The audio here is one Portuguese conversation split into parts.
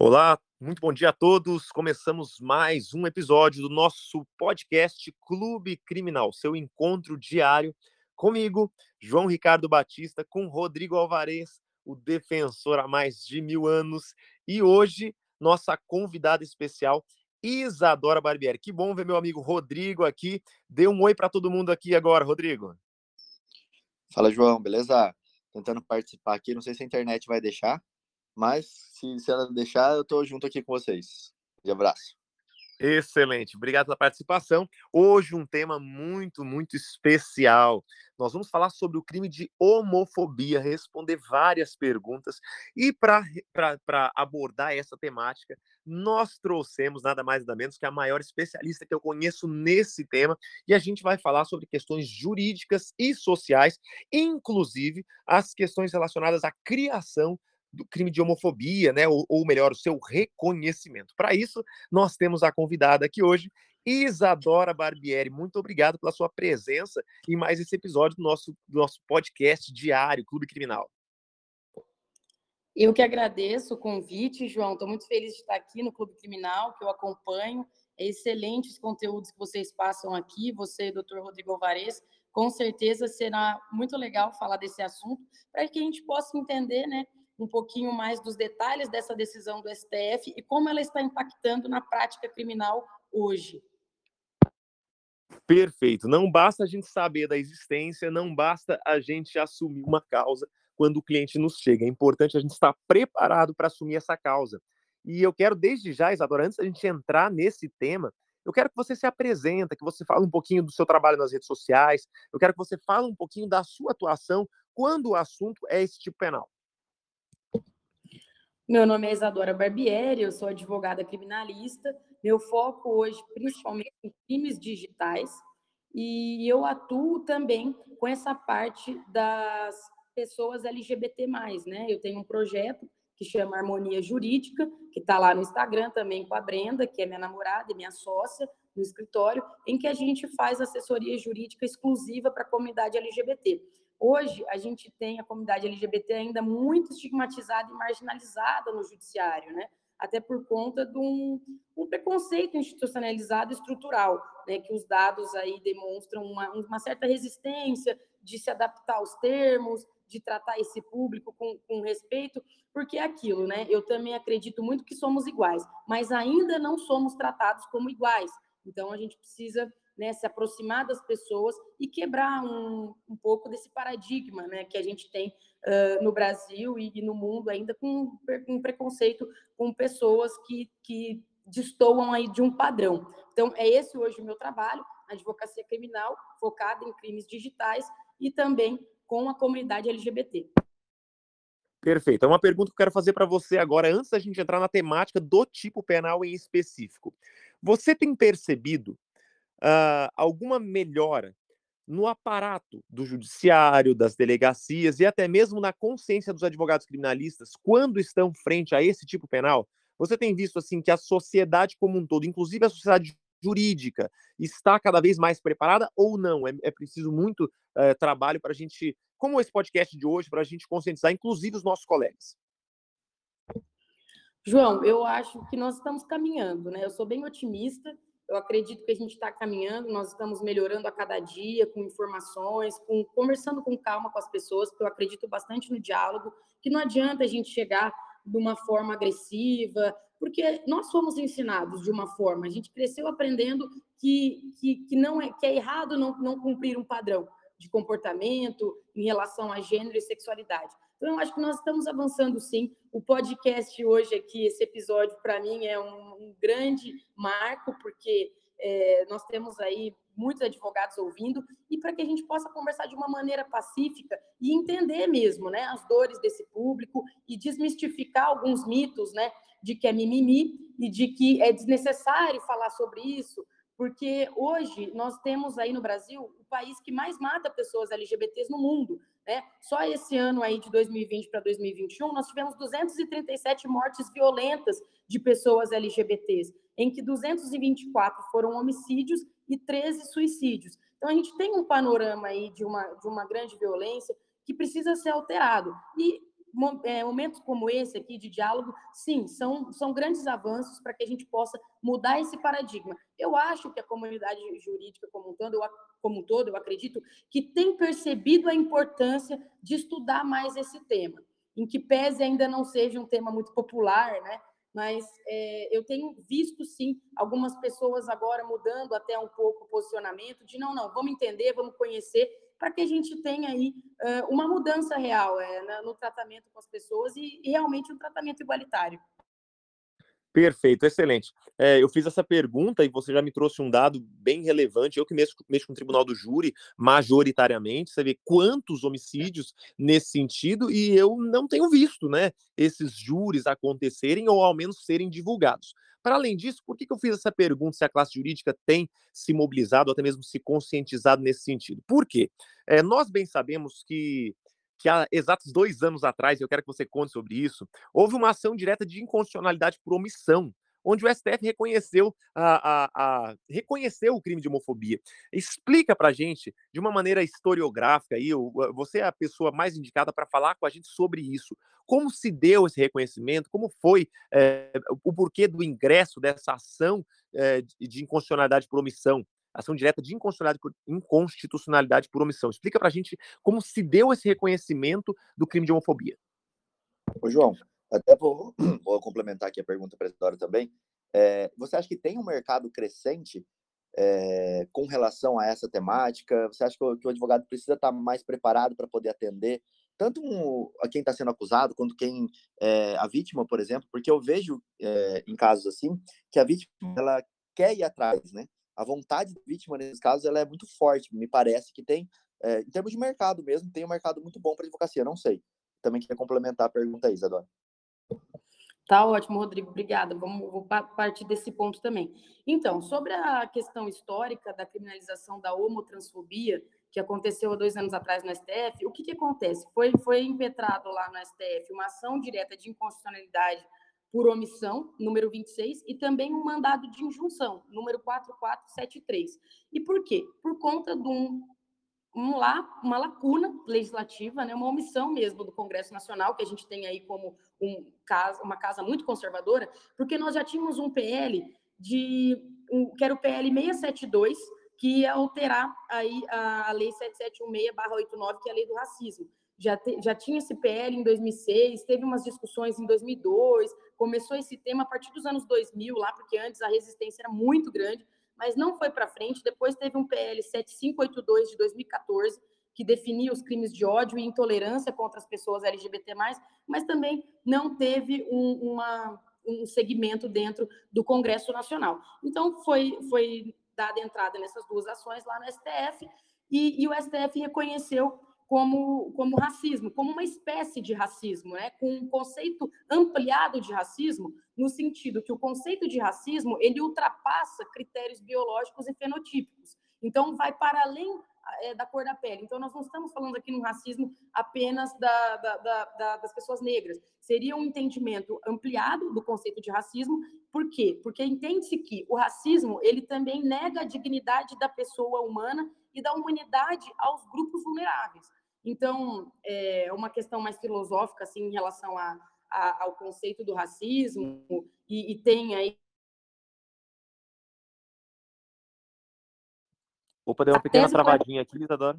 Olá, muito bom dia a todos. Começamos mais um episódio do nosso podcast Clube Criminal, seu encontro diário comigo, João Ricardo Batista, com Rodrigo Alvarez, o defensor há mais de mil anos, e hoje nossa convidada especial, Isadora Barbieri. Que bom ver meu amigo Rodrigo aqui. Dê um oi para todo mundo aqui agora, Rodrigo. Fala, João, beleza? Tentando participar aqui, não sei se a internet vai deixar. Mas, se, se ela deixar, eu estou junto aqui com vocês. De abraço. Excelente, obrigado pela participação. Hoje um tema muito, muito especial. Nós vamos falar sobre o crime de homofobia, responder várias perguntas. E para abordar essa temática, nós trouxemos nada mais nada menos que a maior especialista que eu conheço nesse tema. E a gente vai falar sobre questões jurídicas e sociais, inclusive as questões relacionadas à criação do crime de homofobia, né? Ou, ou melhor, o seu reconhecimento. Para isso, nós temos a convidada aqui hoje, Isadora Barbieri. Muito obrigado pela sua presença em mais esse episódio do nosso, do nosso podcast diário, Clube Criminal. Eu que agradeço o convite, João. Estou muito feliz de estar aqui no Clube Criminal, que eu acompanho. É excelente os conteúdos que vocês passam aqui, você, doutor Rodrigo Alvarez. Com certeza será muito legal falar desse assunto, para que a gente possa entender né, um pouquinho mais dos detalhes dessa decisão do STF e como ela está impactando na prática criminal hoje. Perfeito. Não basta a gente saber da existência, não basta a gente assumir uma causa quando o cliente nos chega. É importante a gente estar preparado para assumir essa causa. E eu quero, desde já, Isadora, antes da gente entrar nesse tema, eu quero que você se apresenta, que você fale um pouquinho do seu trabalho nas redes sociais, eu quero que você fale um pouquinho da sua atuação quando o assunto é esse tipo penal. Meu nome é Isadora Barbieri, eu sou advogada criminalista. Meu foco hoje, principalmente em crimes digitais, e eu atuo também com essa parte das pessoas LGBT+, né? Eu tenho um projeto que chama Harmonia Jurídica, que está lá no Instagram também com a Brenda, que é minha namorada e minha sócia no escritório, em que a gente faz assessoria jurídica exclusiva para a comunidade LGBT. Hoje, a gente tem a comunidade LGBT ainda muito estigmatizada e marginalizada no judiciário, né? até por conta de um, um preconceito institucionalizado estrutural, né? que os dados aí demonstram uma, uma, certa resistência de se adaptar aos termos, de tratar esse público com, com respeito, porque é aquilo, né? Eu também acredito muito que somos iguais, mas ainda não somos tratados como iguais. Então, a gente precisa né, se aproximar das pessoas e quebrar um, um pouco desse paradigma né, que a gente tem uh, no Brasil e, e, no mundo ainda com um preconceito com pessoas que, que destoam aí de um padrão. Então, é esse hoje o meu trabalho, advocacia criminal, focada em crimes digitais e também com a comunidade LGBT. Perfeito. É uma pergunta que eu quero fazer para você agora, antes da gente entrar na temática do tipo penal em específico. Você tem percebido uh, alguma melhora no aparato do judiciário, das delegacias e até mesmo na consciência dos advogados criminalistas quando estão frente a esse tipo penal? Você tem visto assim que a sociedade como um todo, inclusive a sociedade jurídica, está cada vez mais preparada ou não? É, é preciso muito uh, trabalho para a gente, como esse podcast de hoje, para a gente conscientizar, inclusive os nossos colegas. João, eu acho que nós estamos caminhando, né? Eu sou bem otimista eu acredito que a gente está caminhando, nós estamos melhorando a cada dia com informações, com conversando com calma com as pessoas, porque eu acredito bastante no diálogo, que não adianta a gente chegar de uma forma agressiva, porque nós fomos ensinados de uma forma, a gente cresceu aprendendo que, que, que não é que é errado não, não cumprir um padrão de comportamento em relação a gênero e sexualidade. Então, eu acho que nós estamos avançando sim. O podcast hoje aqui, esse episódio, para mim, é um, um, grande marco, porque é, nós temos aí muitos advogados ouvindo, e para que a gente possa conversar de uma maneira pacífica e entender mesmo né, as dores desse público e desmistificar alguns mitos né, de que é mimimi e de que é desnecessário falar sobre isso, porque hoje nós temos aí no Brasil o país que mais mata pessoas LGBTs no mundo. Né? Só esse ano aí de 2020 para 2021 nós tivemos 237 mortes violentas de pessoas LGBTs, em que 224 foram homicídios e 13 suicídios. Então a gente tem um panorama aí de uma de uma grande violência que precisa ser alterado. E momentos como esse aqui de diálogo, sim, são, são grandes avanços para que a gente possa mudar esse paradigma. Eu acho que a comunidade jurídica como um todo, eu, como um todo, eu acredito que tem percebido a importância de estudar mais esse tema, em que pese ainda não seja um tema muito popular, né? Mas é, eu tenho visto sim algumas pessoas agora mudando até um pouco o posicionamento de não, não, vamos entender, vamos conhecer para que a gente tenha aí uma mudança real é, no tratamento com as pessoas e, e realmente um tratamento igualitário. Perfeito, excelente. É, eu fiz essa pergunta e você já me trouxe um dado bem relevante. Eu que mexo, mexo com o Tribunal do Júri, majoritariamente, você vê quantos homicídios nesse sentido, e eu não tenho visto né, esses júris acontecerem ou ao menos serem divulgados. Para além disso, por que, que eu fiz essa pergunta se a classe jurídica tem se mobilizado ou até mesmo se conscientizado nesse sentido? Por quê? É, nós bem sabemos que que há exatos dois anos atrás, eu quero que você conte sobre isso, houve uma ação direta de inconstitucionalidade por omissão, onde o STF reconheceu, a, a, a reconheceu o crime de homofobia. Explica para a gente, de uma maneira historiográfica, aí, você é a pessoa mais indicada para falar com a gente sobre isso. Como se deu esse reconhecimento? Como foi é, o porquê do ingresso dessa ação é, de inconstitucionalidade por omissão? ação direta de inconstitucionalidade por, inconstitucionalidade por omissão. Explica para a gente como se deu esse reconhecimento do crime de homofobia. Ô, João, até vou, vou complementar aqui a pergunta para a Isidora também. É, você acha que tem um mercado crescente é, com relação a essa temática? Você acha que o, que o advogado precisa estar mais preparado para poder atender tanto um, a quem está sendo acusado quanto quem é, a vítima, por exemplo? Porque eu vejo é, em casos assim que a vítima ela quer ir atrás, né? a vontade da vítima, nesse caso, ela é muito forte. Me parece que tem, é, em termos de mercado mesmo, tem um mercado muito bom para advocacia. Não sei. Também queria complementar a pergunta Isadora. Tá ótimo, Rodrigo. Obrigada. Vamos partir desse ponto também. Então, sobre a questão histórica da criminalização da homotransfobia, que aconteceu há dois anos atrás no STF, o que, que acontece? Foi, foi impetrado lá no STF uma ação direta de inconstitucionalidade por omissão, número 26, e também um mandado de injunção, número 4473. E por quê? Por conta de um, um lá, uma lacuna legislativa, né, uma omissão mesmo do Congresso Nacional, que a gente tem aí como um casa, uma casa muito conservadora, porque nós já tínhamos um PL de um, que era o PL 672, que ia alterar aí a, a lei 7716/89, que é a lei do racismo. Já, te, já tinha esse PL em 2006, teve umas discussões em 2002, começou esse tema a partir dos anos 2000, lá porque antes a resistência era muito grande, mas não foi para frente. Depois teve um PL 7582 de 2014, que definia os crimes de ódio e intolerância contra as pessoas LGBT+, mas também não teve um, uma, um segmento dentro do Congresso Nacional. Então, foi, foi dada entrada nessas duas ações lá no STF, e, e o STF reconheceu como, como racismo, como uma espécie de racismo, né? com um conceito ampliado de racismo, no sentido que o conceito de racismo ele ultrapassa critérios biológicos e fenotípicos. Então, vai para além é, da cor da pele. Então, nós não estamos falando aqui no racismo apenas da, da, da, das pessoas negras. Seria um entendimento ampliado do conceito de racismo. Por quê? Porque entende-se que o racismo ele também nega a dignidade da pessoa humana e da humanidade aos grupos vulneráveis. Então, é uma questão mais filosófica, assim, em relação a, a ao conceito do racismo, e, e tem aí Opa, deu uma pequena travadinha aqui, Isadora.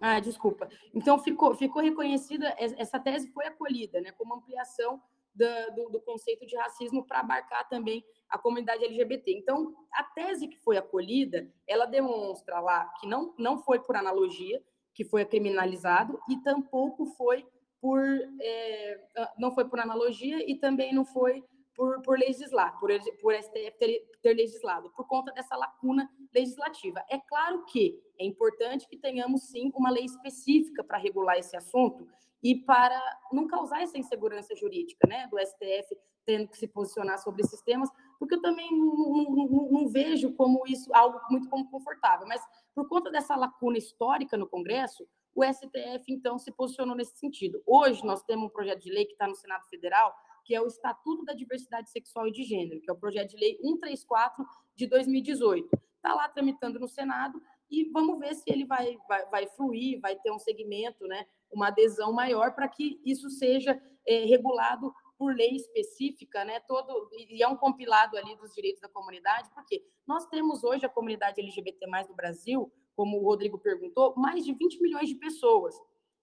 Ah, desculpa. Então, ficou, ficou reconhecida, essa tese foi acolhida, né, como ampliação da, do, do, conceito de racismo para abarcar também a comunidade LGBT. Então, a tese que foi acolhida, ela demonstra lá que não, não foi por analogia, que foi criminalizado e tampouco foi por é, não foi por analogia e também não foi por, por legislar, por, por STF ter, ter legislado, por conta dessa lacuna legislativa. É claro que é importante que tenhamos, sim, uma lei específica para regular esse assunto e para não causar essa insegurança jurídica, né, do STF tendo que se posicionar sobre esses temas, porque eu também não, não, não vejo como isso algo muito confortável, mas por conta dessa lacuna histórica no Congresso, o STF, então, se posicionou nesse sentido. Hoje, nós temos um projeto de lei que está no Senado Federal, que é o Estatuto da Diversidade Sexual e de Gênero, que é o projeto de lei 134 de 2018. Está lá tramitando no Senado e vamos ver se ele vai, vai, vai fluir, vai ter um segmento, né, uma adesão maior para que isso seja é, regulado por lei específica, né, todo, e é um compilado ali dos direitos da comunidade, porque nós temos hoje a comunidade LGBT+, do Brasil, como o Rodrigo perguntou, mais de 20 milhões de pessoas,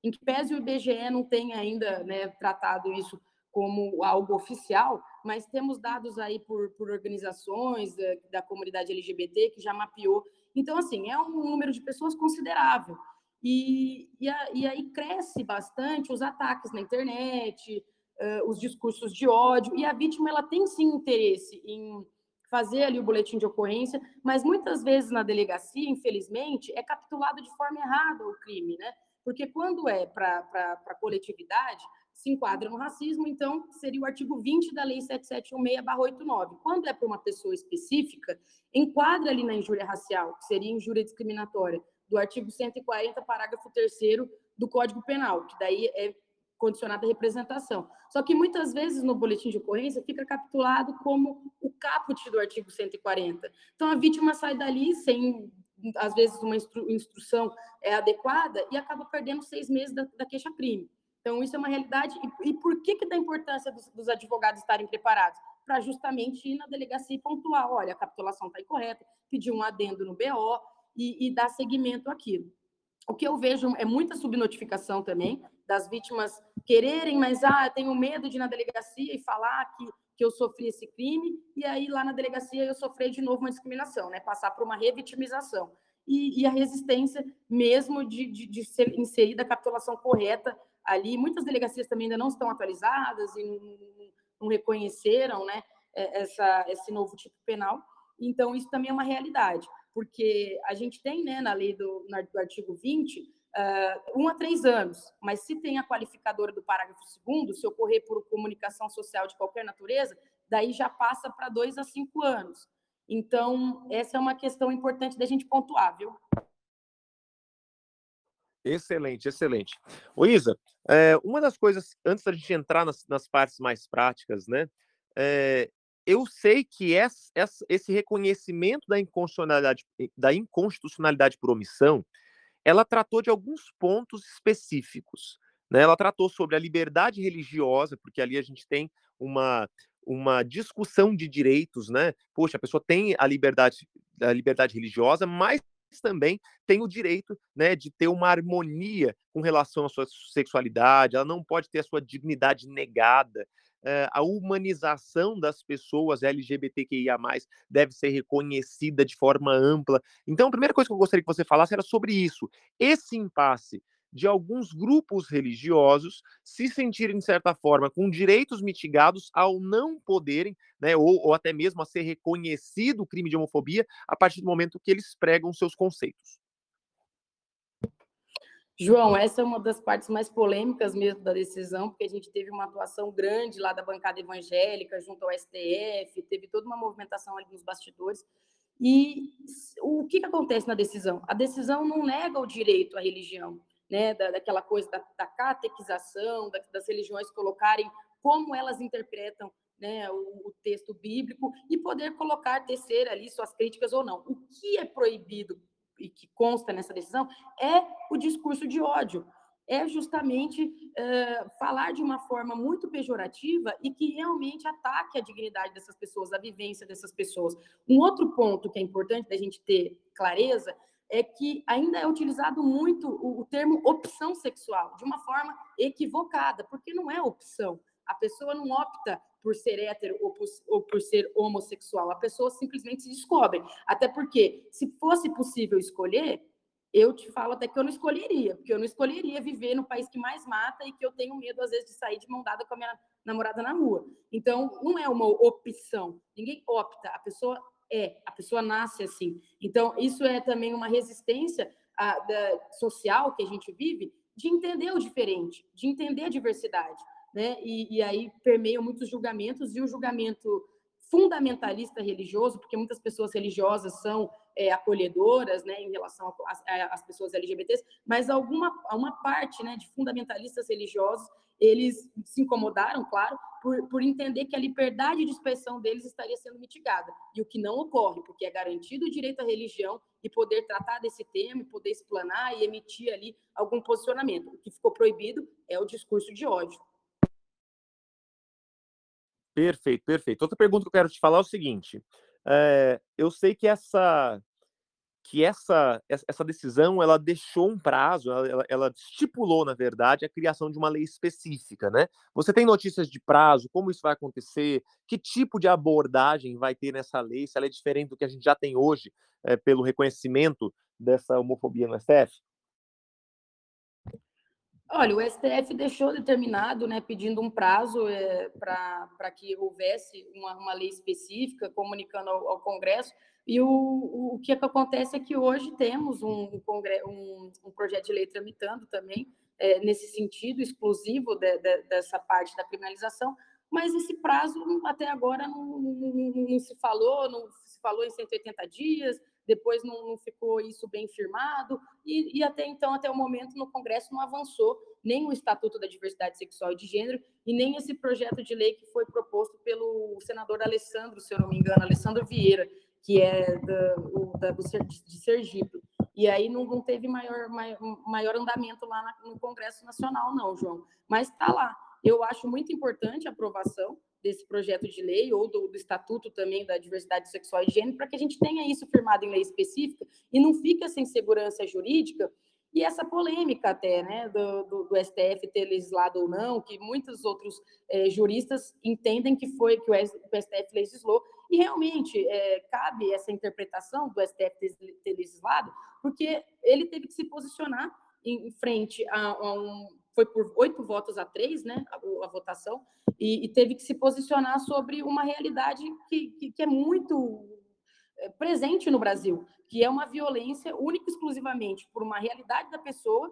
em que pese o IBGE não tenha ainda né, tratado isso como algo oficial, mas temos dados aí por, por organizações da, da comunidade LGBT que já mapeou. Então, assim, é um número de pessoas considerável. E, e, a, e aí cresce bastante os ataques na internet, uh, os discursos de ódio, e a vítima ela tem sim interesse em fazer ali o boletim de ocorrência, mas muitas vezes na delegacia, infelizmente, é capitulado de forma errada o crime, né? Porque quando é para a coletividade, se enquadra no racismo, então seria o artigo 20 da Lei 7716-89. Quando é para uma pessoa específica, enquadra ali na injúria racial, que seria injúria discriminatória, do artigo 140, parágrafo 3 do Código Penal, que daí é condicionada à representação. Só que muitas vezes no boletim de ocorrência fica capitulado como o caput do artigo 140. Então a vítima sai dali sem, às vezes, uma instru instrução é, adequada e acaba perdendo seis meses da, da queixa-crime. Então, isso é uma realidade. E, e por que, que da importância dos, dos advogados estarem preparados? Para justamente ir na delegacia e pontuar: olha, a capitulação está incorreta, pedir um adendo no BO e, e dar seguimento àquilo. O que eu vejo é muita subnotificação também, das vítimas quererem, mas ah, eu tenho medo de ir na delegacia e falar que, que eu sofri esse crime, e aí lá na delegacia eu sofri de novo uma discriminação, né? Passar por uma revitimização. E, e a resistência mesmo de, de, de ser inserida a capitulação correta ali. Muitas delegacias também ainda não estão atualizadas e não, não reconheceram né, é, essa, esse novo tipo penal. Então, isso também é uma realidade, porque a gente tem né, na lei do, do artigo 20 uh, um a três anos, mas se tem a qualificadora do parágrafo segundo, se ocorrer por comunicação social de qualquer natureza, daí já passa para dois a cinco anos. Então, essa é uma questão importante da gente pontuar, viu? Excelente, excelente. Ô Isa, é, uma das coisas, antes da gente entrar nas, nas partes mais práticas, né? É, eu sei que essa, esse reconhecimento da inconstitucionalidade, da inconstitucionalidade por omissão, ela tratou de alguns pontos específicos. Né? Ela tratou sobre a liberdade religiosa, porque ali a gente tem uma, uma discussão de direitos, né? Poxa, a pessoa tem a liberdade, a liberdade religiosa, mas também tem o direito né, de ter uma harmonia com relação à sua sexualidade, ela não pode ter a sua dignidade negada. Eh, a humanização das pessoas LGBTQIA, deve ser reconhecida de forma ampla. Então, a primeira coisa que eu gostaria que você falasse era sobre isso. Esse impasse de alguns grupos religiosos se sentirem, de certa forma, com direitos mitigados ao não poderem, né, ou, ou até mesmo a ser reconhecido o crime de homofobia a partir do momento que eles pregam seus conceitos. João, essa é uma das partes mais polêmicas mesmo da decisão, porque a gente teve uma atuação grande lá da bancada evangélica junto ao STF, teve toda uma movimentação ali nos bastidores. E o que, que acontece na decisão? A decisão não nega o direito à religião, né, da, daquela coisa da, da catequização, da, das religiões colocarem como elas interpretam né, o, o, texto bíblico e poder colocar, tecer ali suas críticas ou não. O que é proibido e que consta nessa decisão é o discurso de ódio. É justamente uh, falar de uma forma muito pejorativa e que realmente ataque a dignidade dessas pessoas, a vivência dessas pessoas. Um outro ponto que é importante da gente ter clareza é que ainda é utilizado muito o, o termo opção sexual, de uma forma equivocada, porque não é opção. A pessoa não opta por ser hétero ou por, ou por, ser homossexual. A pessoa simplesmente se descobre. Até porque, se fosse possível escolher, eu te falo até que eu não escolheria, porque eu não escolheria viver no país que mais mata e que eu tenho medo, às vezes, de sair de mão dada com a minha namorada na rua. Então, não é uma opção. Ninguém opta. A pessoa é, a pessoa nasce assim. Então, isso é também uma resistência a, da, social que a gente vive de entender o diferente, de entender a diversidade. Né? E, e aí permeiam muitos julgamentos, e o julgamento fundamentalista religioso, porque muitas pessoas religiosas são é, acolhedoras né, em relação às pessoas LGBTs, mas alguma uma parte né, de fundamentalistas religiosos eles se incomodaram, claro, por, por entender que a liberdade de expressão deles estaria sendo mitigada, e o que não ocorre, porque é garantido o direito à religião e poder tratar desse tema, e poder explanar e emitir ali algum posicionamento. O que ficou proibido é o discurso de ódio. Perfeito, perfeito. Outra pergunta que eu quero te falar é o seguinte: é, eu sei que essa que essa, essa decisão ela deixou um prazo, ela, ela, estipulou, na verdade, a criação de uma lei específica, né? Você tem notícias de prazo, como isso vai acontecer, que tipo de abordagem vai ter nessa lei, se ela é diferente do que a gente já tem hoje, é, pelo reconhecimento dessa homofobia no STF? Olha, o STF deixou determinado, né, pedindo um prazo é, para que houvesse uma, uma, lei específica, comunicando ao, ao Congresso, e o, o, o, que, é que acontece é que hoje temos um, um, um projeto de lei tramitando também, é, nesse sentido, exclusivo de, de, dessa parte da criminalização, mas esse prazo até agora não, não, não, se falou, não se falou em 180 dias, depois não, não ficou isso bem firmado, e, e, até então, até o momento, no Congresso não avançou nem o Estatuto da Diversidade Sexual e de Gênero, e nem esse projeto de lei que foi proposto pelo senador Alessandro, se eu não me engano, Alessandro Vieira, que é da, o, da, do, de Sergipe. E aí não, não teve maior, maior, maior andamento lá na, no Congresso Nacional, não, João. Mas está lá. Eu acho muito importante a aprovação desse projeto de lei ou do, do, Estatuto também da Diversidade Sexual e Gênero, para que a gente tenha isso firmado em lei específica e não fique sem segurança jurídica e essa polêmica até, né, do, do, do, STF ter legislado ou não, que muitos outros é, juristas entendem que foi que o, STF legislou, e realmente é, cabe essa interpretação do STF ter, ter, legislado, porque ele teve que se posicionar em, em frente a, a, um. Foi por oito votos a três, né, a, a votação, e, e, teve que se posicionar sobre uma realidade que, que, que é muito é, presente no Brasil, que é uma violência única e exclusivamente por uma realidade da pessoa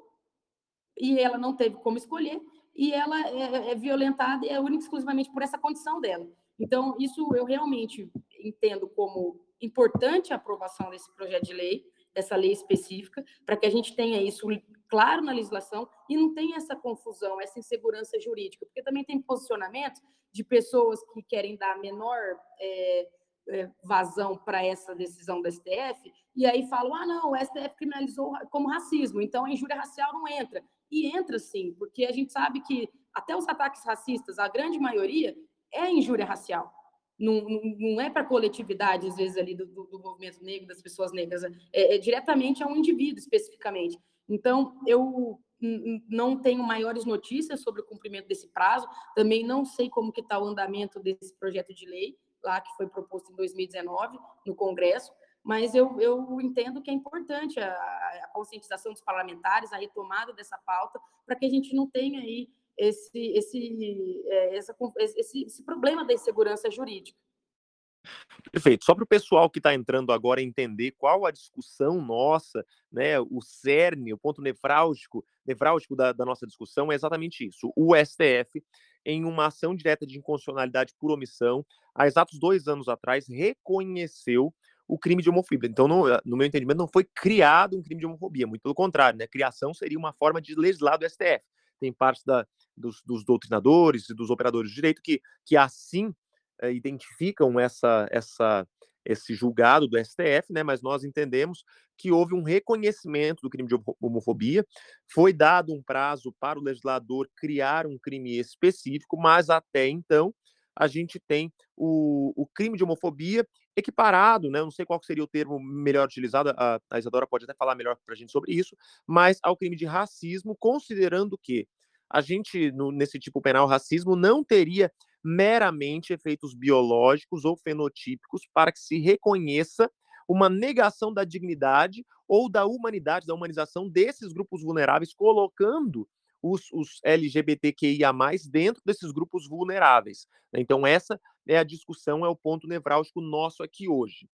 e ela não teve como escolher e ela é, é violentada e é única e exclusivamente por essa condição dela. Então, isso eu realmente entendo como importante a aprovação desse projeto de lei, dessa lei específica, para que a gente tenha isso claro na legislação e não tenha essa confusão, essa insegurança jurídica, porque também tem posicionamentos de pessoas que querem dar menor é, é, vazão para essa decisão da STF, e aí falam: ah, não, o STF criminalizou como racismo, então a injúria racial não entra. E entra sim, porque a gente sabe que até os ataques racistas, a grande maioria, é injúria racial. Não, não é para a coletividade, às vezes, ali do, do, do, movimento negro, das pessoas negras, é, é diretamente a um indivíduo, especificamente. Então, eu não tenho maiores notícias sobre o cumprimento desse prazo, também não sei como que está o andamento desse projeto de lei, lá que foi proposto em 2019 no Congresso, mas eu, eu entendo que é importante a, a conscientização dos parlamentares, a retomada dessa pauta, para que a gente não tenha aí esse, esse, é, essa, esse, esse problema da insegurança jurídica. Perfeito. Só para o pessoal que está entrando agora entender qual a discussão nossa, né, o cerne, o ponto nevrálgico, nevrálgico da, da nossa discussão é exatamente isso. O STF em uma ação direta de inconstitucionalidade por omissão, há exatos dois anos atrás, reconheceu o crime de homofobia. Então, no, no, meu entendimento, não foi criado um crime de homofobia, muito pelo contrário, né? Criação seria uma forma de legislar do STF. Tem parte da, dos, dos, doutrinadores e dos operadores de direito que, que assim é, identificam essa, essa, esse julgado do STF, né? Mas nós entendemos que houve um reconhecimento do crime de homofobia, foi dado um prazo para o legislador criar um crime específico, mas até então a gente tem o, o crime de homofobia equiparado, né? Não sei qual seria o termo melhor utilizado, a, a Isadora pode até falar melhor para a gente sobre isso, mas ao crime de racismo, considerando que a gente, no, nesse tipo penal, racismo não teria meramente efeitos biológicos ou fenotípicos para que se reconheça uma negação da dignidade ou da humanidade, da humanização desses grupos vulneráveis, colocando os, os LGBTQIA, dentro desses grupos vulneráveis. Né? Então, essa é a discussão, é o ponto nevrálgico nosso aqui hoje.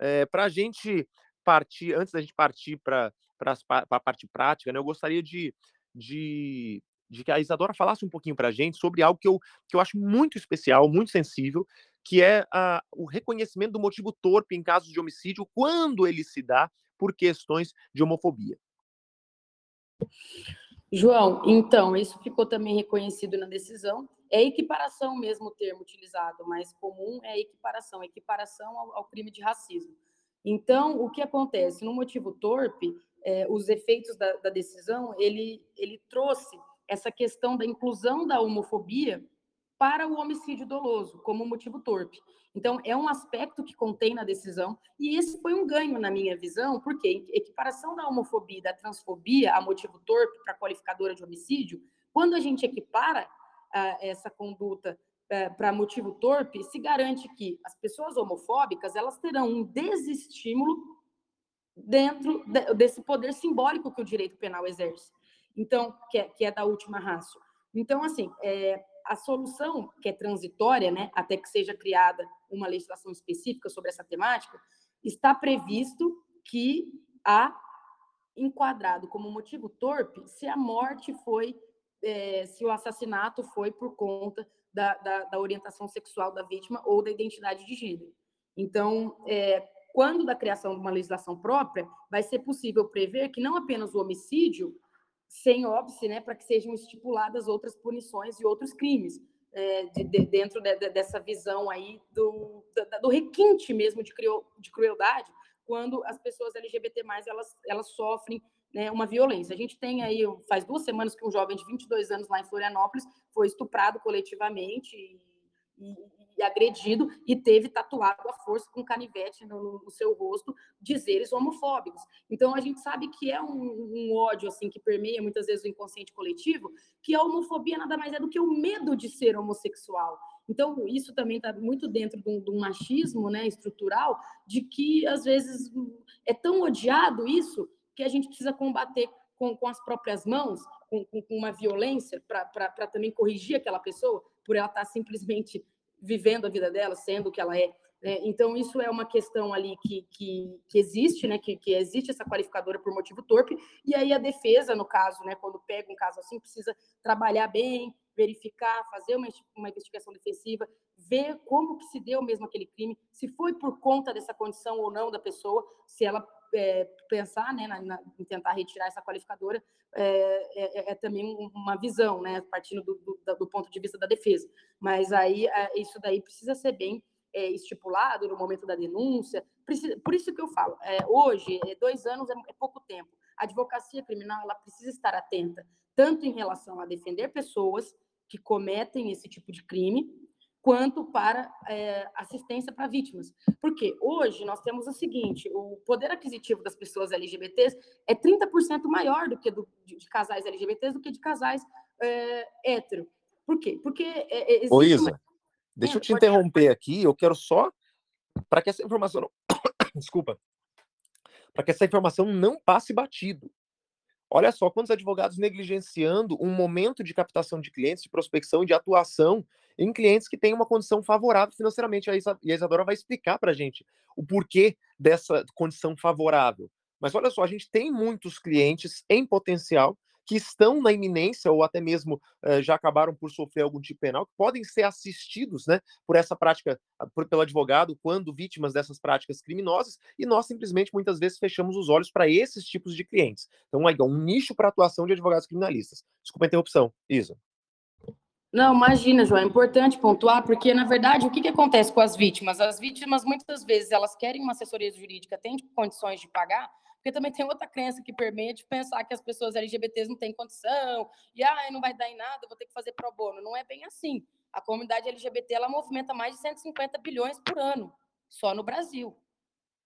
É, para a gente partir, antes da gente partir para a parte prática, né, eu gostaria de, de de que a Isadora falasse um pouquinho para a gente sobre algo que eu, que eu acho muito especial, muito sensível, que é a, o reconhecimento do motivo torpe em casos de homicídio quando ele se dá por questões de homofobia. João, então, isso ficou também reconhecido na decisão. É equiparação mesmo o termo utilizado, mais comum é equiparação, equiparação ao, ao crime de racismo. Então, o que acontece? No motivo torpe, é, os efeitos da, da, decisão, ele, ele trouxe essa questão da inclusão da homofobia para o homicídio doloso, como motivo torpe. Então, é um aspecto que contém na decisão, e esse foi um ganho na minha visão, porque equiparação da homofobia e da transfobia a motivo torpe para qualificadora de homicídio, quando a gente equipara uh, essa conduta uh, para motivo torpe, se garante que as pessoas homofóbicas elas terão um desestímulo dentro de, desse poder simbólico que o direito penal exerce. Então, que é, que é da última raça. Então, assim, é, a solução, que é transitória, né, até que seja criada uma legislação específica sobre essa temática, está previsto que há enquadrado como motivo torpe se a morte foi, é, se o assassinato foi por conta da, da, da, orientação sexual da vítima ou da identidade de gênero. Então, é, quando da criação de uma legislação própria, vai ser possível prever que não apenas o homicídio sem óbice, né, para que sejam estipuladas outras punições e outros crimes, é, de, de, dentro de, dessa visão aí do, do, do requinte mesmo de, de crueldade, quando as pessoas LGBT+, elas, elas sofrem né, uma violência. A gente tem aí, faz duas semanas que um jovem de 22 anos lá em Florianópolis foi estuprado coletivamente e, e, e agredido e teve tatuado à força com canivete no, no, seu rosto dizeres homofóbicos. Então a gente sabe que é um, um, ódio assim que permeia muitas vezes o inconsciente coletivo, que a homofobia nada mais é do que o medo de ser homossexual. Então isso também está muito dentro de de um machismo, né, estrutural, de que às vezes é tão odiado isso que a gente precisa combater com, com, as próprias mãos, com, com uma violência, para também corrigir aquela pessoa, por ela estar tá simplesmente vivendo a vida dela, sendo o que ela é. Né? Então, isso é uma questão ali que, que, que existe, né? Que, que, existe essa qualificadora por motivo torpe, e aí a defesa, no caso, né? quando pega um caso assim, precisa trabalhar bem, verificar, fazer uma, uma investigação defensiva, ver como que se deu mesmo aquele crime, se foi por conta dessa condição ou não da pessoa, se ela é, pensar né, na, na, em tentar retirar essa qualificadora é, é, é, também uma visão, né, partindo do, do, do, ponto de vista da defesa. Mas aí é, isso daí precisa ser bem é, estipulado no momento da denúncia. Precisa, por isso que eu falo, é, hoje, dois anos é, pouco tempo. A advocacia criminal ela precisa estar atenta tanto em relação a defender pessoas que cometem esse tipo de crime, quanto para é, assistência para vítimas. Porque hoje nós temos o seguinte: o poder aquisitivo das pessoas LGBTs é 30% maior do que do, de, de, casais LGBTs do que de casais é, hétero. Por quê? Porque. É, Ô, Isa, uma... deixa eu te interromper aqui, eu quero só. Para que essa informação. Desculpa. Para que essa informação não passe batido. Olha só quantos advogados negligenciando um momento de captação de clientes, de prospecção de atuação em clientes que têm uma condição favorável financeiramente. E a Isadora vai explicar para a gente o porquê dessa condição favorável. Mas olha só, a gente tem muitos clientes em potencial que estão na iminência ou até mesmo uh, já acabaram por sofrer algum tipo penal, que podem ser assistidos né, por essa prática, ah, por, pelo advogado, quando vítimas dessas práticas criminosas, e nós simplesmente muitas vezes fechamos os olhos para esses tipos de clientes. Então, aí, um nicho para atuação de advogados criminalistas. Desculpa a interrupção, Isa. Não, imagina, João, é importante pontuar, porque, na verdade, o que, que acontece com as vítimas? As vítimas, muitas vezes, elas querem uma assessoria jurídica, têm condições de pagar, porque também tem outra crença que permeia de pensar que as pessoas LGBTs não têm condição, e ah, não vai dar em nada, vou ter que fazer pro bono. Não é bem assim. A comunidade LGBT ela movimenta mais de 150 bilhões por ano, só no Brasil.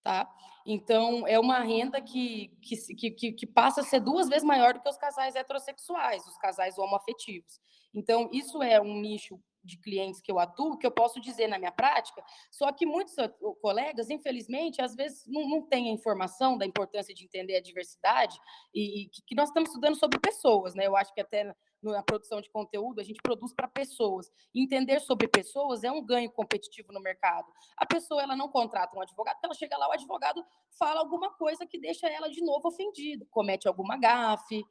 Tá? Então, é uma renda que, que, que, que passa a ser duas vezes maior do que os casais heterossexuais, os casais homoafetivos. Então, isso é um nicho de clientes que eu atuo, que eu posso dizer na minha prática, só que muitos colegas, infelizmente, às vezes não, não têm a informação da importância de entender a diversidade e, e que nós estamos estudando sobre pessoas, né? Eu acho que até na produção de conteúdo, a gente produz para pessoas. Entender sobre pessoas é um ganho competitivo no mercado. A pessoa ela não contrata um advogado, ela chega lá, o advogado fala alguma coisa que deixa ela de novo ofendida, comete alguma gafe,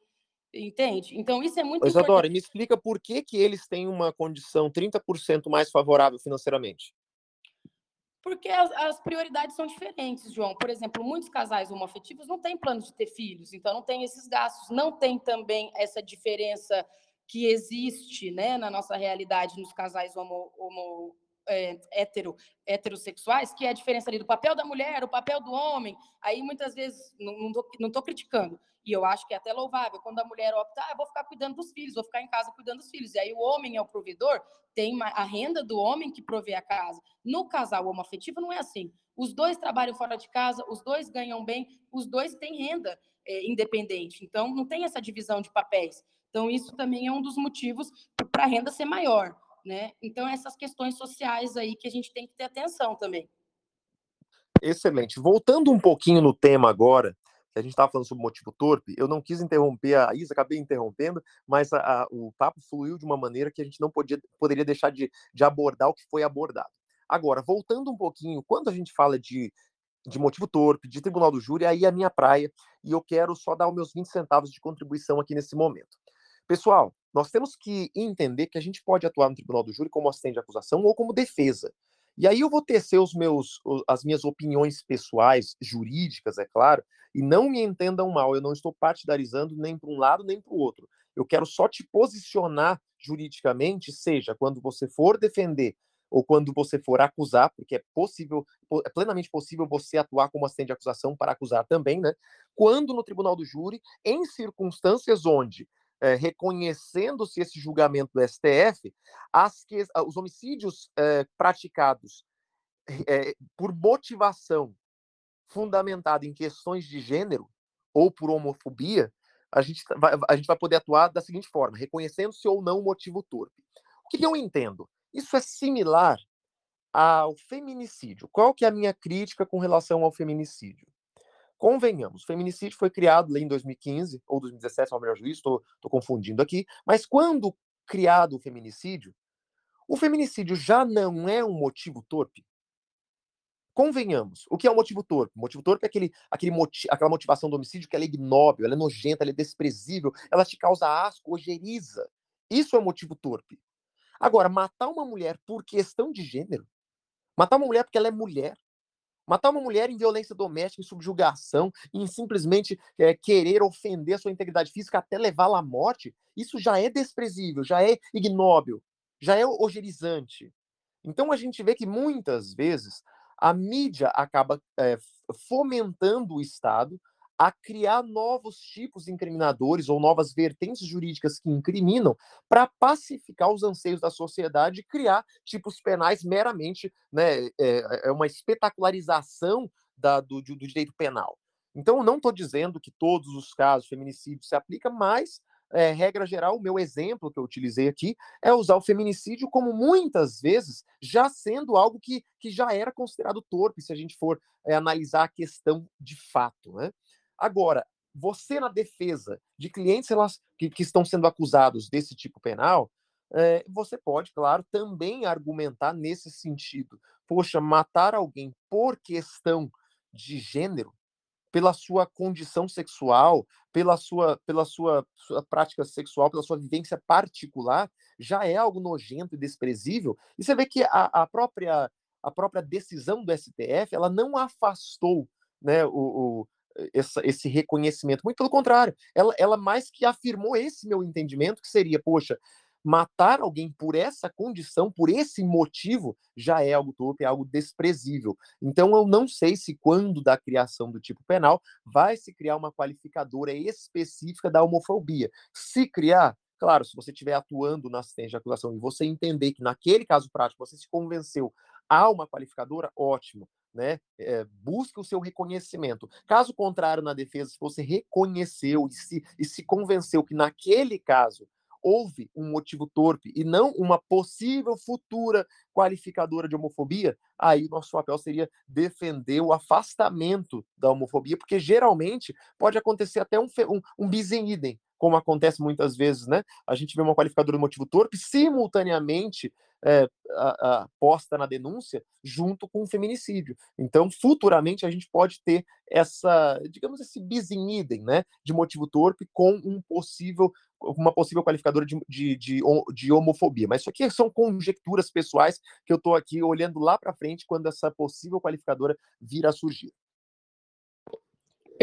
Entende? Então, isso é muito Isadora, importante. me explica por que, que eles têm uma condição 30% mais favorável financeiramente. Porque as, as, prioridades são diferentes, João. Por exemplo, muitos casais homoafetivos não têm plano de ter filhos, então não tem esses gastos, não tem também essa diferença que existe né, na nossa realidade nos casais homo, homo é, hetero, heterossexuais, que é a diferença ali do papel da mulher, o papel do homem. Aí muitas vezes, não estou não tô criticando, e eu acho que é até louvável, quando a mulher opta, ah, vou ficar cuidando dos filhos, vou ficar em casa cuidando dos filhos, e aí o homem é o provedor, tem a renda do homem que provê a casa. No casal homoafetivo não é assim. Os dois trabalham fora de casa, os dois ganham bem, os dois têm renda é, independente. Então, não tem essa divisão de papéis. Então, isso também é um dos motivos para a renda ser maior. Né? Então, essas questões sociais aí que a gente tem que ter atenção também. Excelente. Voltando um pouquinho no tema agora, que a gente estava falando sobre motivo torpe, eu não quis interromper a Isa, acabei interrompendo, mas a, a, o papo fluiu de uma maneira que a gente não podia, poderia deixar de, de abordar o que foi abordado. Agora, voltando um pouquinho, quando a gente fala de, de motivo torpe, de tribunal do júri, aí é a minha praia, e eu quero só dar os meus 20 centavos de contribuição aqui nesse momento. Pessoal, nós temos que entender que a gente pode atuar no tribunal do júri como assistente de acusação ou como defesa. E aí eu vou tecer os meus, as minhas opiniões pessoais, jurídicas, é claro, e não me entendam mal, eu não estou partidarizando nem para um lado nem para o outro. Eu quero só te posicionar juridicamente, seja quando você for defender ou quando você for acusar, porque é possível, é plenamente possível você atuar como assistente de acusação para acusar também, né? Quando no tribunal do júri, em circunstâncias onde é, reconhecendo-se esse julgamento do STF, que, os homicídios é, praticados é, por motivação fundamentada em questões de gênero ou por homofobia, a gente, vai, a gente vai poder atuar da seguinte forma, reconhecendo-se ou não o motivo torpe. O que eu entendo? Isso é similar ao feminicídio. Qual que é a minha crítica com relação ao feminicídio? Convenhamos, o feminicídio foi criado em 2015 ou 2017, ao melhor juízo, estou confundindo aqui, mas quando criado o feminicídio, o feminicídio já não é um motivo torpe? Convenhamos, o que é um motivo torpe? O motivo torpe é aquele, aquele moti aquela motivação do homicídio que ela é ignóbil, ela é nojenta, ela é desprezível, ela te causa asco, ojeriza. Isso é um motivo torpe. Agora, matar uma mulher por questão de gênero, matar uma mulher porque ela é mulher, Matar uma mulher em violência doméstica, em subjugação, em simplesmente é, querer ofender sua integridade física até levá-la à morte, isso já é desprezível, já é ignóbil, já é ogerizante. Então a gente vê que muitas vezes a mídia acaba é, fomentando o Estado a criar novos tipos incriminadores ou novas vertentes jurídicas que incriminam para pacificar os anseios da sociedade e criar tipos penais meramente, né, é, é uma espetacularização da, do, do direito penal. Então, eu não estou dizendo que todos os casos feminicídio se aplica, mas, é, regra geral, o meu exemplo que eu utilizei aqui é usar o feminicídio como muitas vezes já sendo algo que, que já era considerado torpe, se a gente for é, analisar a questão de fato. Né? Agora, você na defesa de clientes que, que estão sendo acusados desse tipo penal, é, você pode, claro, também argumentar nesse sentido. Poxa, matar alguém por questão de gênero, pela sua condição sexual, pela sua, pela sua, sua prática sexual, pela sua vivência particular, já é algo nojento e desprezível. E você vê que a, a própria, a própria decisão do STF ela não afastou né, o, essa, esse reconhecimento. Muito pelo contrário, ela, ela mais que afirmou esse meu entendimento, que seria, poxa, matar alguém por essa condição, por esse motivo, já é algo torpe, é algo desprezível. Então, eu não sei se quando da criação do tipo penal vai se criar uma qualificadora específica da homofobia. Se criar, claro, se você estiver atuando na assistência de acusação e você entender que naquele caso prático você se convenceu há uma qualificadora, ótimo né? É, busque o seu reconhecimento. Caso contrário, na defesa, se você reconheceu e se, e se convenceu que naquele caso houve um motivo torpe e não uma possível futura qualificadora de homofobia, aí nosso papel seria defender o afastamento da homofobia, porque geralmente pode acontecer até um, um, um bis in idem, como acontece muitas vezes, né? A gente vê uma qualificadora de motivo torpe simultaneamente é, a, a, posta na denúncia junto com o feminicídio. Então, futuramente, a gente pode ter essa, digamos, esse bis in idem, né, de motivo torpe com um possível uma possível qualificadora de, de, de, de, homofobia. Mas isso aqui são conjecturas pessoais que eu estou aqui olhando lá para frente quando essa possível qualificadora vir a surgir.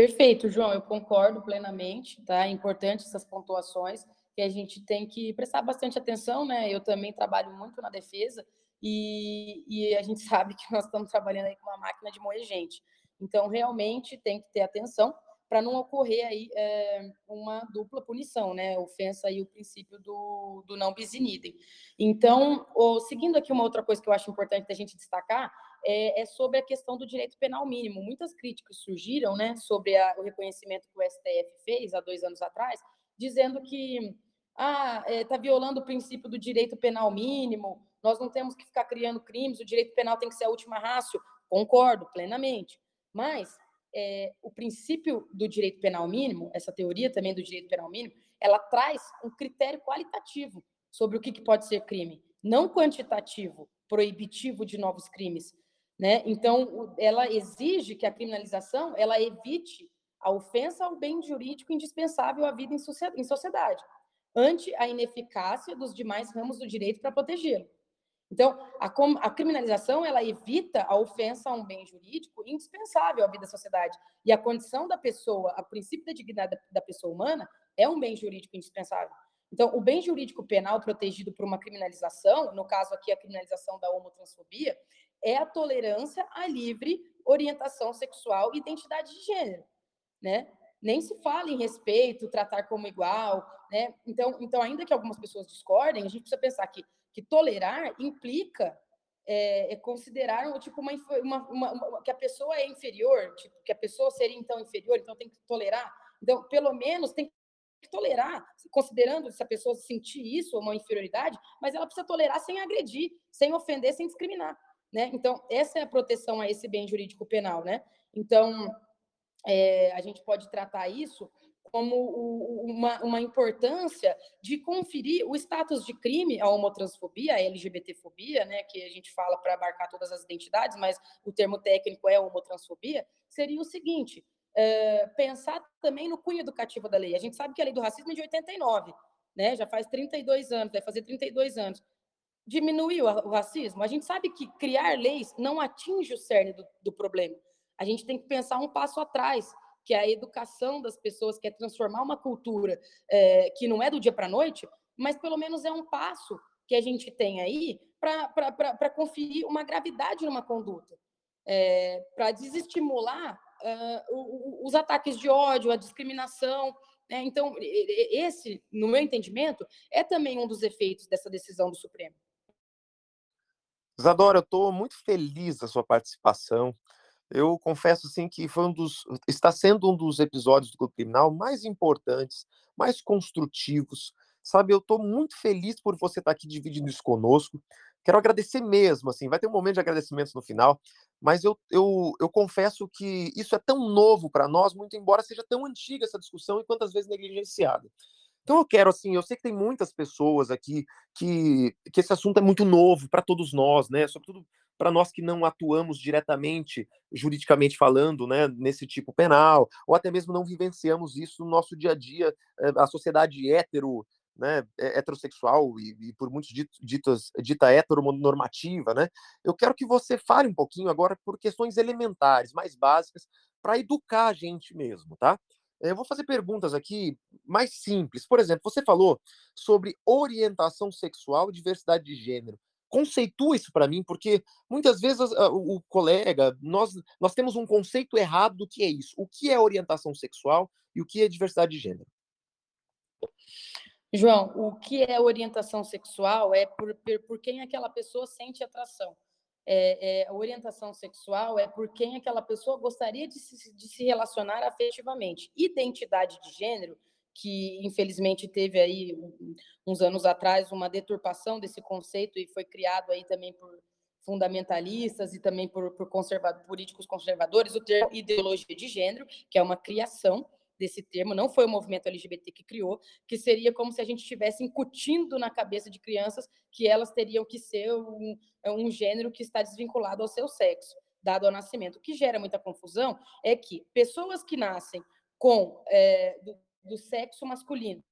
Perfeito, João, eu concordo plenamente, tá? É importante essas pontuações que a gente tem que prestar bastante atenção, né? Eu também trabalho muito na defesa e, e a gente sabe que nós estamos trabalhando aí com uma máquina de moer gente. Então, realmente tem que ter atenção para não ocorrer aí é, uma dupla punição, né? Ofensa aí o princípio do, do não bis in idem. Então, seguindo aqui uma outra coisa que eu acho importante a gente destacar é, é, sobre a questão do direito penal mínimo. Muitas críticas surgiram, né, sobre a, o reconhecimento que o STF fez há dois anos atrás, dizendo que ah, está é, violando o princípio do direito penal mínimo, nós não temos que ficar criando crimes, o direito penal tem que ser a última rácio. Concordo plenamente. Mas é, o princípio do direito penal mínimo, essa teoria também do direito penal mínimo, ela traz um critério qualitativo sobre o que, que pode ser crime, não quantitativo, proibitivo de novos crimes. Né? Então, ela exige que a criminalização ela evite a ofensa ao bem jurídico indispensável à vida em sociedade ante a ineficácia dos demais ramos do direito para protegê-lo. Então, a, a, criminalização ela evita a ofensa a um bem jurídico indispensável à vida da sociedade. E a condição da pessoa, a princípio da dignidade da, da pessoa humana, é um bem jurídico indispensável. Então, o bem jurídico penal protegido por uma criminalização, no caso aqui a criminalização da homotransfobia, é a tolerância à livre orientação sexual e identidade de gênero, né? Nem se fala em respeito, tratar como igual, né? Então, então, ainda que algumas pessoas discordem, a gente precisa pensar que, que tolerar implica é, é considerar tipo uma, uma, uma, uma, que a pessoa é inferior, tipo, que a pessoa seria então inferior, então tem que tolerar. Então, pelo menos tem que tolerar, considerando se a pessoa sentir isso uma inferioridade, mas ela precisa tolerar sem agredir, sem ofender, sem discriminar, né? Então, essa é a proteção a esse bem jurídico penal, né? Então, é, a gente pode tratar isso como uma, uma importância de conferir o status de crime, a homotransfobia, a LGBTfobia, né, que a gente fala para abarcar todas as identidades, mas o termo técnico é homotransfobia, seria o seguinte, é, pensar também no cunho educativo da lei. A gente sabe que a lei do racismo é de 89, né, já faz 32 anos, vai fazer 32 anos. Diminuiu o racismo? A gente sabe que criar leis não atinge o cerne do, do problema. A gente tem que pensar um passo atrás, que é a educação das pessoas, que é transformar uma cultura é, que não é do dia para a noite, mas pelo menos é um passo que a gente tem aí para conferir uma gravidade numa conduta, é, para desestimular uh, os ataques de ódio, a discriminação. Né? Então, esse, no meu entendimento, é também um dos efeitos dessa decisão do Supremo. Isadora, eu estou muito feliz da sua participação. Eu confesso assim que foi um dos está sendo um dos episódios do Clube Criminal mais importantes, mais construtivos. Sabe, eu estou muito feliz por você estar tá aqui dividindo isso conosco. Quero agradecer mesmo, assim, vai ter um momento de agradecimentos no final, mas eu, eu, eu confesso que isso é tão novo para nós, muito embora seja tão antiga essa discussão e quantas vezes negligenciada. Então eu quero, assim, eu sei que tem muitas pessoas aqui que, que esse assunto é muito novo para todos nós, né? Sobretudo para nós que não atuamos diretamente, juridicamente falando, né, nesse tipo penal, ou até mesmo não vivenciamos isso no nosso dia a dia, eh, a sociedade hétero, né, heterossexual e, e por muitos ditos, dita heteronormativa, né? Eu quero que você fale um pouquinho agora por questões elementares, mais básicas, para educar a gente mesmo, tá? Eu vou fazer perguntas aqui mais simples. Por exemplo, você falou sobre orientação sexual e diversidade de gênero conceitua isso para mim, porque muitas vezes o, o colega, nós, nós temos um conceito errado do que é isso. O que é orientação sexual e o que é diversidade de gênero? João, o que é orientação sexual é por, por quem aquela pessoa sente atração. É, é, a orientação sexual é por quem aquela pessoa gostaria de se, de se relacionar afetivamente. Identidade de gênero que infelizmente teve aí uns anos atrás uma deturpação desse conceito e foi criado aí também por fundamentalistas e também por, por conserva políticos conservadores o termo ideologia de gênero, que é uma criação desse termo, não foi o movimento LGBT que criou, que seria como se a gente estivesse incutindo na cabeça de crianças que elas teriam que ser um, um gênero que está desvinculado ao seu sexo, dado ao nascimento. O que gera muita confusão é que pessoas que nascem com é, do sexo masculino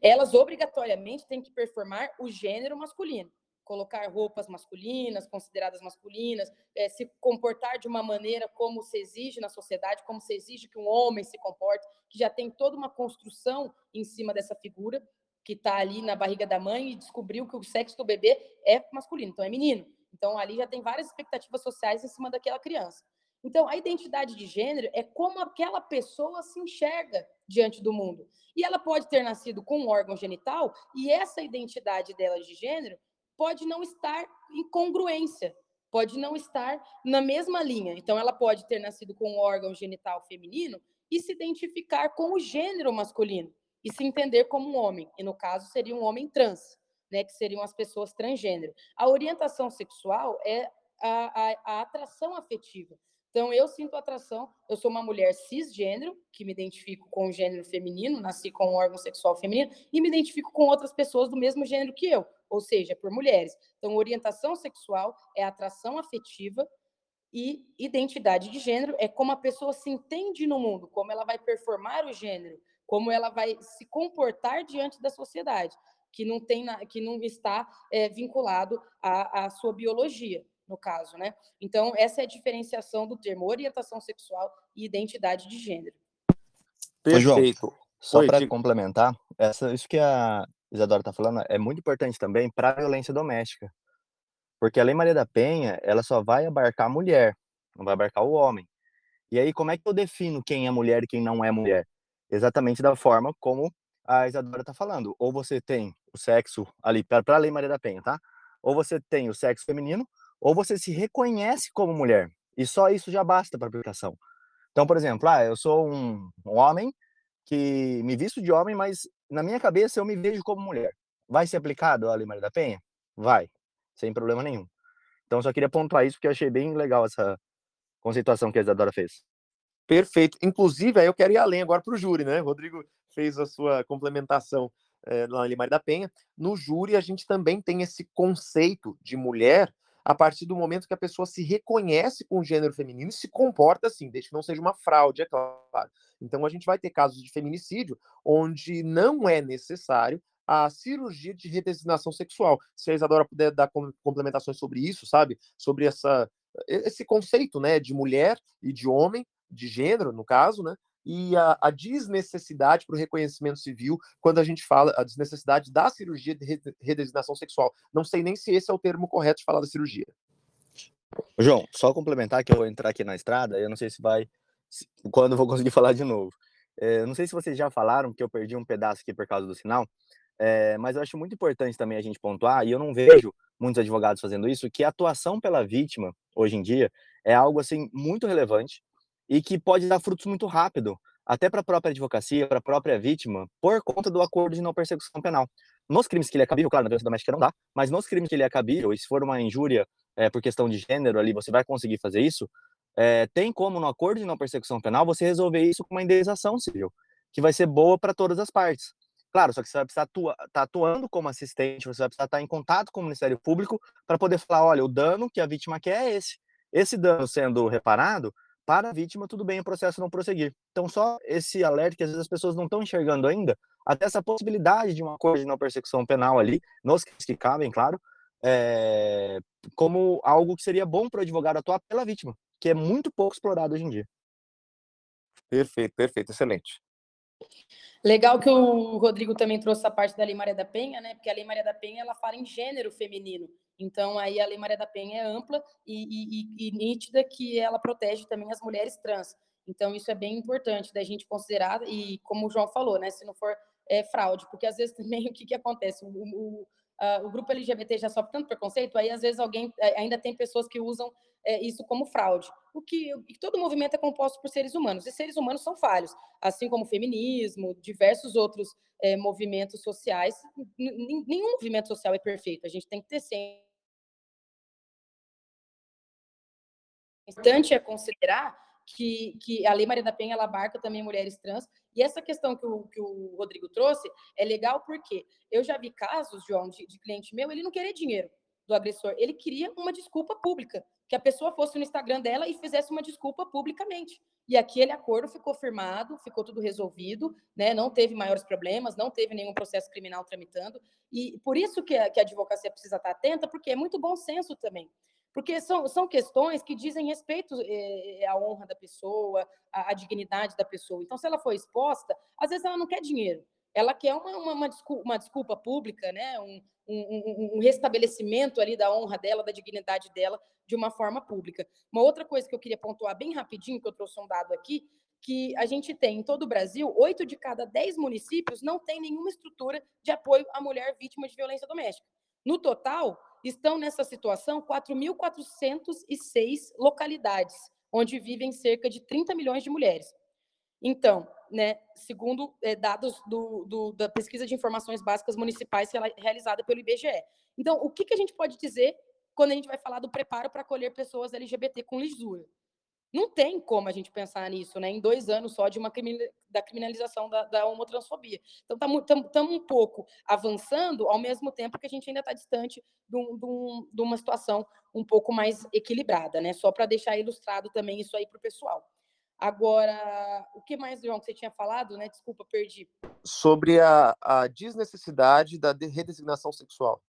elas obrigatoriamente têm que performar o gênero masculino colocar roupas masculinas, consideradas masculinas, é, se comportar de uma maneira como se exige na sociedade, como se exige que um homem se comporte, que já tem toda uma construção em cima dessa figura que está ali na barriga da mãe e descobriu que o sexo do bebê é masculino, então é menino. Então ali já tem várias expectativas sociais em cima daquela criança. Então, a identidade de gênero é como aquela pessoa se enxerga diante do mundo. E ela pode ter nascido com um órgão genital, e essa identidade dela de gênero pode não estar em congruência, pode não estar na mesma linha. Então, ela pode ter nascido com um órgão genital feminino e se identificar com o gênero masculino e se entender como um homem. E, no caso, seria um homem trans, né, que seriam as pessoas transgênero. A orientação sexual é a, a, a atração afetiva. Então, eu sinto atração. Eu sou uma mulher cisgênero, que me identifico com o gênero feminino, nasci com um órgão sexual feminino, e me identifico com outras pessoas do mesmo gênero que eu, ou seja, por mulheres. Então, orientação sexual é atração afetiva e identidade de gênero é como a pessoa se entende no mundo, como ela vai performar o gênero, como ela vai se comportar diante da sociedade, que não tem, que não está é, vinculado à, à sua biologia no caso, né? Então, essa é a diferenciação do termo orientação sexual e identidade de gênero. Perfeito. João, só para complementar, essa, isso que a Isadora está falando é muito importante também para a violência doméstica. Porque a Lei Maria da Penha, ela só vai abarcar a mulher, não vai abarcar o homem. E aí, como é que eu defino quem é mulher e quem não é mulher? Exatamente da forma como a Isadora está falando. Ou você tem o sexo ali, para a Lei Maria da Penha, tá? Ou você tem o sexo feminino, ou você se reconhece como mulher. E só isso já basta para a aplicação. Então, por exemplo, ah, eu sou um, um homem que me visto de homem, mas na minha cabeça eu me vejo como mulher. Vai ser aplicado a Lei Maria da Penha? Vai, sem problema nenhum. Então, só queria pontuar isso porque eu achei bem legal essa conceituação que a Isadora fez. Perfeito. Inclusive, aí eu quero ir além agora para o júri, né? O Rodrigo fez a sua complementação é, na Lei Maria da Penha. No júri, a gente também tem esse conceito de mulher a partir do momento que a pessoa se reconhece com o gênero feminino e se comporta assim, desde que não seja uma fraude, é claro. Então a gente vai ter casos de feminicídio onde não é necessário a cirurgia de redesignação sexual. Se a Isadora puder dar complementações sobre isso, sabe? Sobre essa, esse conceito, né, de mulher e de homem, de gênero, no caso, né? E a, a desnecessidade para o reconhecimento civil quando a gente fala a desnecessidade da cirurgia de redesignação sexual. Não sei nem se esse é o termo correto de falar da cirurgia. João, só complementar que eu vou entrar aqui na estrada, eu não sei se vai, quando eu vou conseguir falar de novo. É, não sei se vocês já falaram, que eu perdi um pedaço aqui por causa do sinal, é, mas eu acho muito importante também a gente pontuar, e eu não vejo muitos advogados fazendo isso, que a atuação pela vítima, hoje em dia, é algo assim muito relevante, e que pode dar frutos muito rápido, até para a própria advocacia, para a própria vítima, por conta do acordo de não persecução penal. Nos crimes que ele é cabível, claro, na violência doméstica não dá, mas nos crimes que ele é cabível, e se for uma injúria é, por questão de gênero ali, você vai conseguir fazer isso, é, tem como no acordo de não persecução penal você resolver isso com uma indenização civil, que vai ser boa para todas as partes. Claro, só que você vai precisar estar tá atuando como assistente, você vai precisar estar tá em contato com o Ministério Público para poder falar, olha, o dano que a vítima quer é esse. Esse dano sendo reparado, para a vítima, tudo bem o processo não prosseguir. Então, só esse alerta que às vezes as pessoas não estão enxergando ainda, até essa possibilidade de uma coisa de não persecução penal ali, nos que cabem, claro, é, como algo que seria bom para o advogado atuar pela vítima, que é muito pouco explorado hoje em dia. Perfeito, perfeito, excelente. Legal que o Rodrigo também trouxe a parte da Lei Maria da Penha, né? Porque a Lei Maria da Penha ela fala em gênero feminino. Então, aí a Lei Maria da Penha é ampla e, e, e, nítida que ela protege também as mulheres trans. Então, isso é bem importante da gente considerar, e como o João falou, né, se não for é, fraude, porque às vezes também o que, que acontece? O, o, a, o grupo LGBT já sofre tanto preconceito, aí às vezes alguém ainda tem pessoas que usam é, isso como fraude. O que todo movimento é composto por seres humanos, e seres humanos são falhos, assim como o feminismo, diversos outros é, movimentos sociais. Nenhum movimento social é perfeito, a gente tem que ter sempre importante é considerar que, que a Lei Maria da Penha ela abarca também mulheres trans. E essa questão que o, que o Rodrigo trouxe é legal porque eu já vi casos, João, de, de cliente meu, ele não queria dinheiro do agressor, ele queria uma desculpa pública, que a pessoa fosse no Instagram dela e fizesse uma desculpa publicamente. e aquele acordo ficou firmado, ficou tudo resolvido, né? não teve maiores problemas, não teve nenhum processo criminal tramitando, e por isso que a, que a advocacia precisa estar atenta, porque é muito bom senso também. Porque são, são questões que dizem respeito é, à honra da pessoa, à, à, dignidade da pessoa. Então, se ela for exposta, às vezes ela não quer dinheiro, ela quer uma, uma, uma, desculpa, uma desculpa, pública, né? Um, um, um, restabelecimento ali da honra dela, da dignidade dela, de uma forma pública. Uma outra coisa que eu queria pontuar bem rapidinho, que eu trouxe um dado aqui, que a gente tem em todo o Brasil, oito de cada dez municípios não tem nenhuma estrutura de apoio à mulher vítima de violência doméstica. No total, estão nessa situação 4.406 localidades, onde vivem cerca de 30 milhões de mulheres. Então, né, segundo é, dados do, do, da pesquisa de informações básicas municipais realizada pelo IBGE. Então, o que, que a gente pode dizer quando a gente vai falar do preparo para acolher pessoas LGBT com lisura? Não tem como a gente pensar nisso, né? Em dois anos só de uma da criminalização da, da homotransfobia. Então, estamos um pouco avançando, ao mesmo tempo que a gente ainda está distante de, de, um, de, uma situação um pouco mais equilibrada, né? Só para deixar ilustrado também isso aí para o pessoal. Agora, o que mais, João, que você tinha falado, né? Desculpa, perdi. Sobre a, a desnecessidade da redesignação sexual.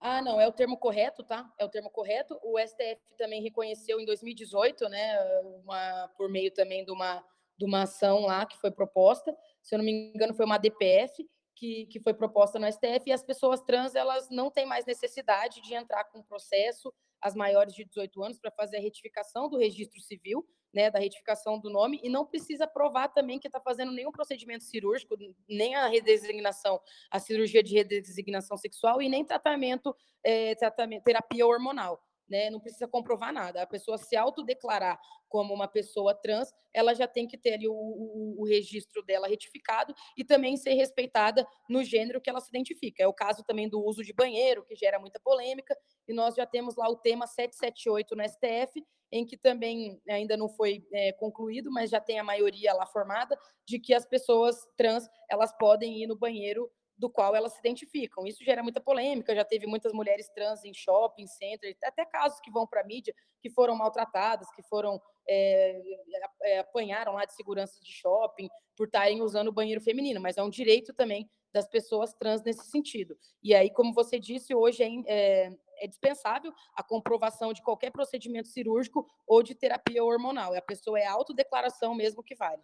Ah, não, é o termo correto, tá? É o termo correto. O STF também reconheceu em 2018, né, uma, por meio também de uma, de uma ação lá que foi proposta, se eu não me engano, foi uma DPF que, que foi proposta no STF, e as pessoas trans, elas não têm mais necessidade de entrar com processo, as maiores de 18 anos, para fazer a retificação do registro civil, né, da retificação do nome, e não precisa provar também que está fazendo nenhum procedimento cirúrgico, nem a redesignação, a cirurgia de redesignação sexual e nem tratamento, é, tratamento terapia hormonal. Né, não precisa comprovar nada. A pessoa se autodeclarar como uma pessoa trans, ela já tem que ter ali o, o, o, registro dela retificado e também ser respeitada no gênero que ela se identifica. É o caso também do uso de banheiro, que gera muita polêmica, e nós já temos lá o tema 778 no STF, em que também ainda não foi é, concluído, mas já tem a maioria lá formada, de que as pessoas trans elas podem ir no banheiro do qual elas se identificam. Isso gera muita polêmica, já teve muitas mulheres trans em shopping, center, até casos que vão para a mídia, que foram maltratadas, que foram é, apanharam lá de segurança de shopping por estarem usando o banheiro feminino, mas é um direito também das pessoas trans nesse sentido. E aí, como você disse, hoje é, é, é dispensável a comprovação de qualquer procedimento cirúrgico ou de terapia hormonal. A pessoa é autodeclaração mesmo que vale.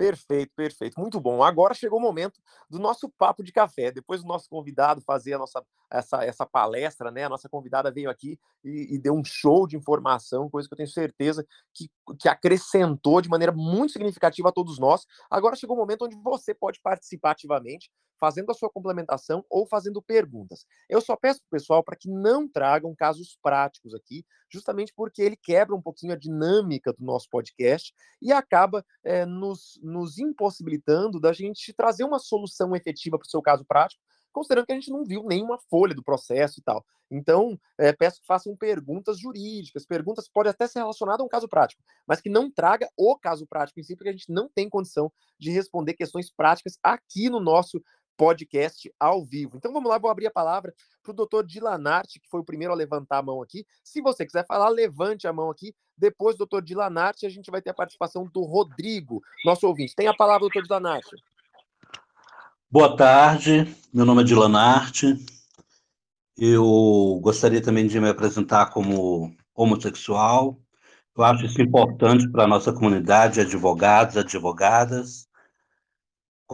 Perfeito, perfeito. Muito bom. Agora chegou o momento do nosso papo de café. Depois do nosso convidado fazer a nossa essa, essa palestra, né? A nossa convidada veio aqui e, e, deu um show de informação, coisa que eu tenho certeza que, que acrescentou de maneira muito significativa a todos nós. Agora chegou o momento onde você pode participar ativamente, fazendo a sua complementação ou fazendo perguntas. Eu só peço para o pessoal para que não tragam casos práticos aqui, justamente porque ele quebra um pouquinho a dinâmica do nosso podcast e acaba é, nos, nos impossibilitando da gente trazer uma solução efetiva para o seu caso prático considerando que a gente não viu nenhuma folha do processo e tal. Então, é, peço que façam perguntas jurídicas, perguntas podem até ser relacionadas a um caso prático, mas que não traga o caso prático em si, porque a gente não tem condição de responder questões práticas aqui no nosso podcast ao vivo. Então vamos lá, vou abrir a palavra para o doutor Dilanarte, que foi o primeiro a levantar a mão aqui. Se você quiser falar, levante a mão aqui. Depois, doutor Dilanarte, a gente vai ter a participação do Rodrigo, nosso ouvinte. Tem a palavra, doutor Dilanarte. Boa tarde, meu nome é Dylan Arte. Eu gostaria também de me apresentar como homossexual. Eu acho isso importante para a nossa comunidade, advogados, advogadas,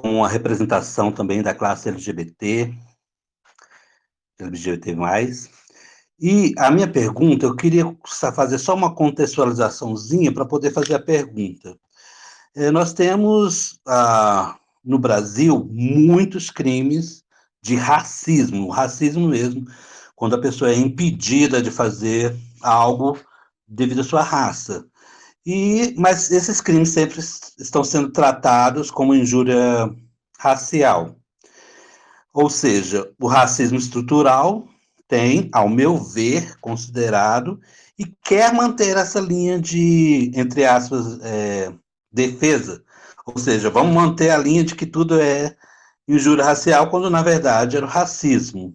com a representação também da classe LGBT, LGBT+. E a minha pergunta, eu queria fazer só uma contextualizaçãozinha para poder fazer a pergunta. É, nós temos... Ah, no Brasil muitos crimes de racismo, racismo mesmo, quando a pessoa é impedida de fazer algo devido à sua raça. E, mas esses crimes sempre estão sendo tratados como injúria racial. Ou seja, o racismo estrutural tem, ao meu ver, considerado e quer manter essa linha de, entre aspas, é, defesa ou seja, vamos manter a linha de que tudo é injúria racial, quando na verdade era o racismo.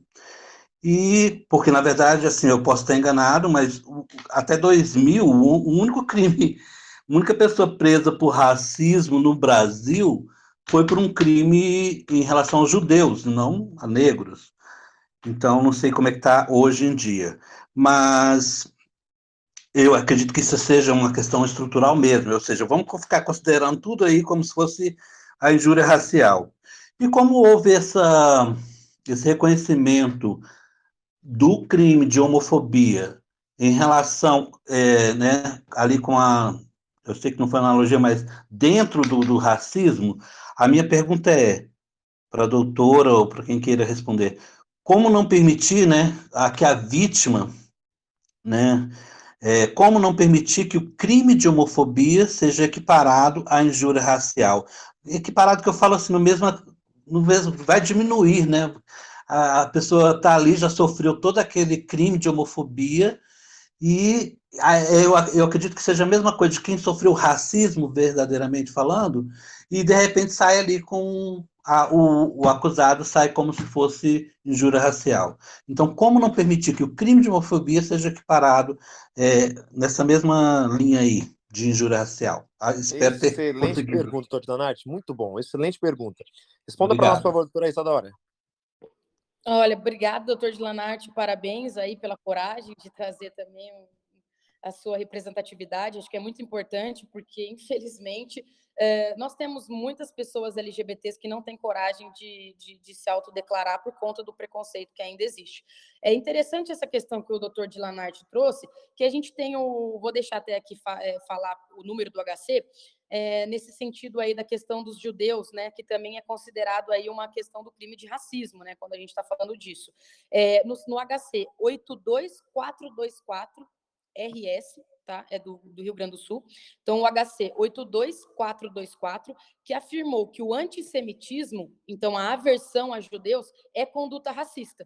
E, porque, na verdade, assim, eu posso estar enganado, mas até 2000, o único crime, a única pessoa presa por racismo no Brasil foi por um crime em relação aos judeus, não a negros. Então, não sei como é que está hoje em dia. Mas eu acredito que isso seja uma questão estrutural mesmo, ou seja, vamos ficar considerando tudo aí como se fosse a injúria racial. E como houve essa, esse reconhecimento do crime de homofobia em relação, é, né, ali com a, eu sei que não foi analogia, mas dentro do, do racismo, a minha pergunta é, para a doutora ou para quem queira responder, como não permitir, né, a, que a vítima, né, é, como não permitir que o crime de homofobia seja equiparado à injúria racial? Equiparado que eu falo assim, no mesmo, no mesmo vai diminuir, né? A, a pessoa está ali, já sofreu todo aquele crime de homofobia, e eu, eu acredito que seja a mesma coisa de quem sofreu racismo, verdadeiramente falando, e de repente sai ali com a, o, o, acusado sai como se fosse injúria racial. Então, como não permitir que o crime de homofobia seja equiparado é, nessa mesma linha aí de injúria racial? Ah, espero Excelente ter conseguido. pergunta, doutor Donati. Muito bom. Excelente pergunta. Responda para nós, por favor, doutora Isadora. Olha, obrigado, doutor Dilanarte. Parabéns aí pela coragem de trazer também a sua representatividade. Acho que é muito importante, porque, infelizmente, é, nós temos muitas pessoas LGBTs que não têm coragem de, de, de, se autodeclarar por conta do preconceito que ainda existe. É interessante essa questão que o doutor Dilanarte trouxe, que a gente tem o. Vou deixar até aqui é, falar o número do HC, é, nesse sentido aí da questão dos judeus, né, que também é considerado aí uma questão do crime de racismo, né, quando a gente está falando disso. É, no, no HC 82424 RS, tá? É do, do, Rio Grande do Sul. Então, o HC 82424, que afirmou que o antissemitismo, então a aversão a judeus, é conduta racista.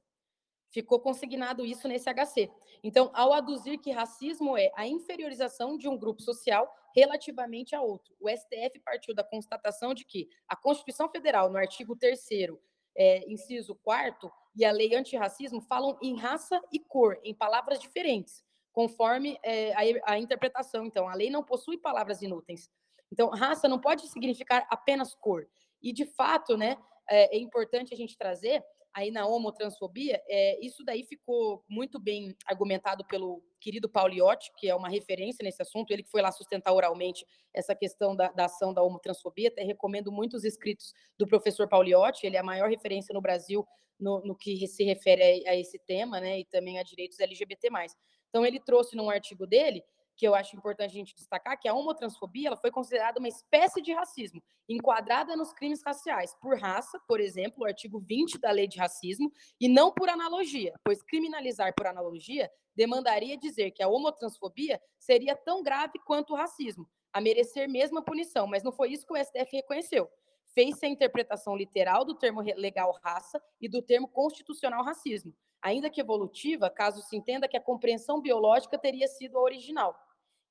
Ficou consignado isso nesse HC. Então, ao aduzir que racismo é a inferiorização de um grupo social relativamente a outro, o STF partiu da constatação de que a Constituição Federal, no artigo 3 é, inciso 4 e a lei antirracismo falam em raça e cor, em palavras diferentes conforme é, a, a interpretação. Então, a lei não possui palavras inúteis. Então, raça não pode significar apenas cor. E, de fato, né, é, é importante a gente trazer aí na homotransfobia, é, isso daí ficou muito bem argumentado pelo querido Pauliotti, que é uma referência nesse assunto, ele que foi lá sustentar oralmente essa questão da, da ação da homotransfobia, até recomendo muitos escritos do professor Pauliotti, ele é a maior referência no Brasil no, no que se refere a, a, esse tema, né, e também a direitos LGBT+. Então, ele trouxe num artigo dele, que eu acho importante a gente destacar, que a homotransfobia ela foi considerada uma espécie de racismo, enquadrada nos crimes raciais, por raça, por exemplo, o artigo 20 da Lei de Racismo, e não por analogia, pois criminalizar por analogia demandaria dizer que a homotransfobia seria tão grave quanto o racismo, a merecer mesma punição, mas não foi isso que o STF reconheceu. Fez-se a interpretação literal do termo legal raça e do termo constitucional racismo, ainda que evolutiva, caso se entenda que a compreensão biológica teria sido a original.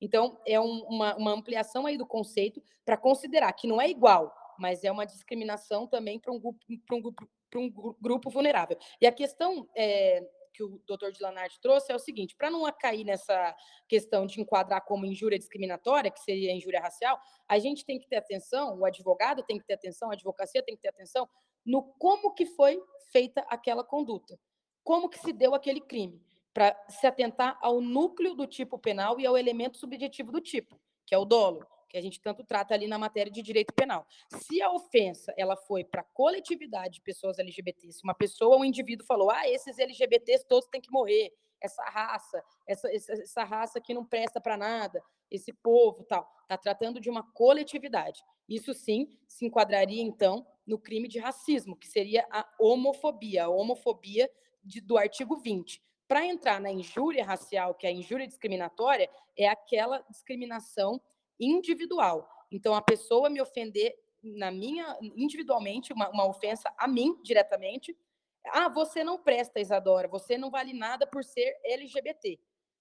Então, é um, uma, uma ampliação aí do conceito para considerar que não é igual, mas é uma discriminação também para um, grupo, um, grupo, um grupo vulnerável. E a questão é, que o doutor Dilanarte trouxe é o seguinte: para não cair nessa questão de enquadrar como injúria discriminatória, que seria injúria racial, a gente tem que ter atenção, o advogado tem que ter atenção, a advocacia tem que ter atenção no como que foi feita aquela conduta como que se deu aquele crime, para se atentar ao núcleo do tipo penal e ao elemento subjetivo do tipo, que é o dolo, que a gente tanto trata ali na matéria de direito penal. Se a ofensa ela foi para a coletividade de pessoas LGBTs, se uma pessoa, um indivíduo falou, ah, esses LGBTs todos têm que morrer, essa raça, essa, essa, essa raça que não presta para nada, esse povo, tal, está tratando de uma coletividade. Isso sim se enquadraria então no crime de racismo, que seria a homofobia. A homofobia de, do artigo 20. Para entrar na injúria racial, que é a injúria discriminatória, é aquela discriminação individual. Então, a pessoa me ofender na minha individualmente, uma, uma ofensa a mim diretamente. Ah, você não presta, Isadora, você não vale nada por ser LGBT.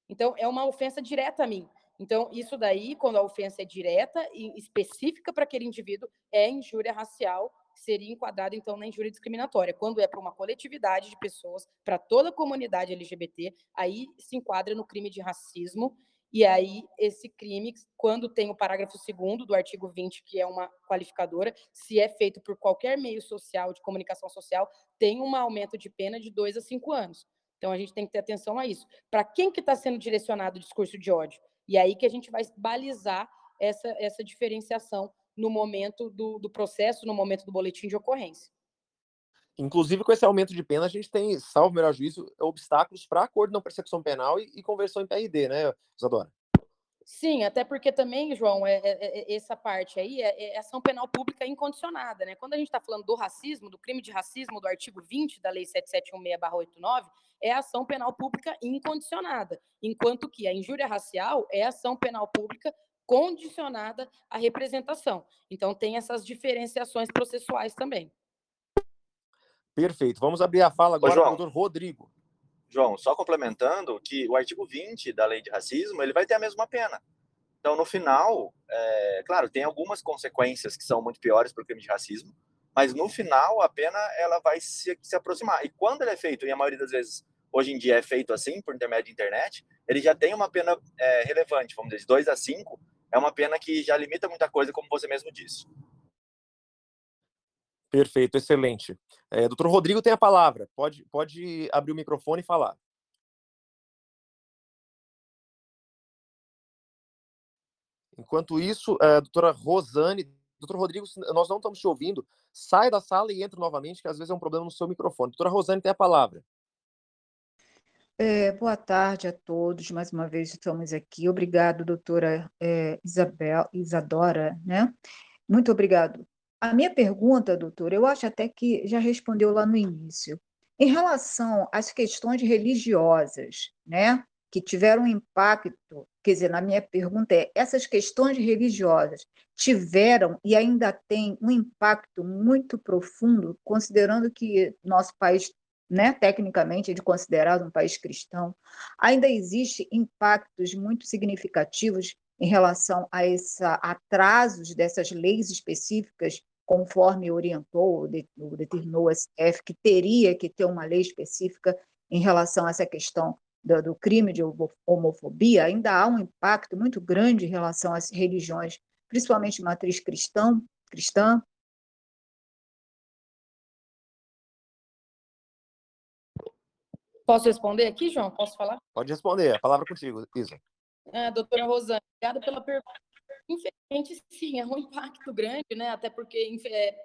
Então, é uma ofensa direta a mim. Então, isso daí, quando a ofensa é direta e específica para aquele indivíduo, é injúria racial seria enquadrado, então, na injúria discriminatória. Quando é para uma coletividade de pessoas, para toda a comunidade LGBT, aí se enquadra no crime de racismo, e aí esse crime, quando tem o parágrafo 2 do artigo 20, que é uma qualificadora, se é feito por qualquer meio social, de comunicação social, tem um aumento de pena de dois a cinco anos. Então, a gente tem que ter atenção a isso. Para quem que está sendo direcionado o discurso de ódio? E aí que a gente vai balizar essa, essa diferenciação no momento do, do processo, no momento do boletim de ocorrência. Inclusive, com esse aumento de pena, a gente tem, salvo melhor juízo, obstáculos para acordo não persecução penal e, e, conversão em PRD, né, Isadora? Sim, até porque também, João, é, é, é essa parte aí é, é, ação penal pública incondicionada, né? Quando a gente está falando do racismo, do crime de racismo do artigo 20 da Lei 7716-89, é ação penal pública incondicionada, enquanto que a injúria racial é ação penal pública condicionada à representação. Então, tem essas diferenciações processuais também. Perfeito. Vamos abrir a fala agora Ô, doutor Rodrigo. João, só complementando que o artigo 20 da lei de racismo ele vai ter a mesma pena. Então, no final, é, claro, tem algumas consequências que são muito piores para o crime de racismo, mas no final a pena ela vai se, se aproximar. E quando ele é feito, e a maioria das vezes hoje em dia é feito assim, por intermédio de internet, ele já tem uma pena é, relevante, vamos dizer, de 2 a 5, é uma pena que já limita muita coisa, como você mesmo disse. Perfeito, excelente. É, doutor Rodrigo tem a palavra. Pode, pode abrir o microfone e falar. Enquanto isso, a doutora Rosane, doutor Rodrigo, nós não estamos te ouvindo. Sai da sala e entre novamente, que às vezes é um problema no seu microfone. Doutora Rosane tem a palavra. É, boa tarde a todos, mais uma vez estamos aqui. Obrigado, doutora é, Isabel, Isadora, né? Muito obrigado a minha pergunta, doutor, eu acho até que já respondeu lá no início. Em relação às questões religiosas, né, que tiveram impacto, quer dizer, na minha pergunta é, essas questões religiosas tiveram e ainda têm um impacto muito profundo, considerando que nosso país, né, tecnicamente é considerado um país cristão, ainda existe impactos muito significativos em relação a esses atrasos dessas leis específicas conforme orientou ou determinou o STF, que teria que ter uma lei específica em relação a essa questão do, do, crime de homofobia, ainda há um impacto muito grande em relação às religiões, principalmente matriz cristã, cristã. Posso responder aqui, João? Posso falar? Pode responder, a palavra contigo, Isa. É, doutora Rosane, obrigada pela pergunta. Infelizmente, sim, é um impacto grande, né? Até porque, é,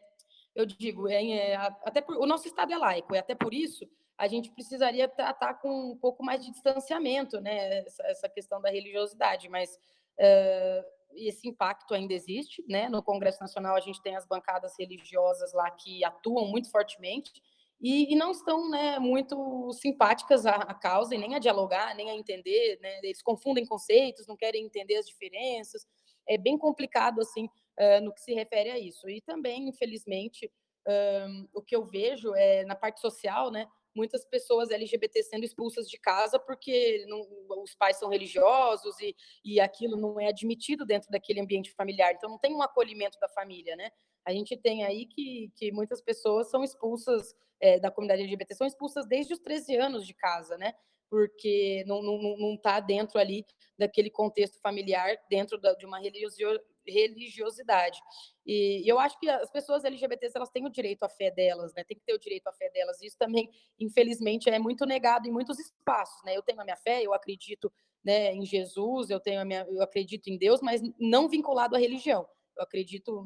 eu digo, é, é, até por, o nosso Estado é laico, e até por isso a gente precisaria tratar com um pouco mais de distanciamento, né? Essa, essa questão da religiosidade, mas uh, esse impacto ainda existe, né? No Congresso Nacional a gente tem as bancadas religiosas lá que atuam muito fortemente, e, e, não estão né, muito simpáticas à, à, causa e nem a dialogar, nem a entender. Né? Eles confundem conceitos, não querem entender as diferenças é bem complicado assim uh, no que se refere a isso. E também, infelizmente, um, o que eu vejo é na parte social, né? Muitas pessoas LGBT sendo expulsas de casa porque não, os pais são religiosos e, e aquilo não é admitido dentro daquele ambiente familiar. Então, não tem um acolhimento da família, né? A gente tem aí que, que muitas pessoas são expulsas é, da comunidade LGBT, são expulsas desde os 13 anos de casa, né? porque não está não, não tá dentro ali daquele contexto familiar, dentro da, de uma religiosidade. E, eu acho que as pessoas LGBTs elas têm o direito à fé delas, né? Tem que ter o direito à fé delas. Isso também, infelizmente, é muito negado em muitos espaços, né? Eu tenho a minha fé, eu acredito né, em Jesus, eu tenho a minha, eu acredito em Deus, mas não vinculado à religião. Eu acredito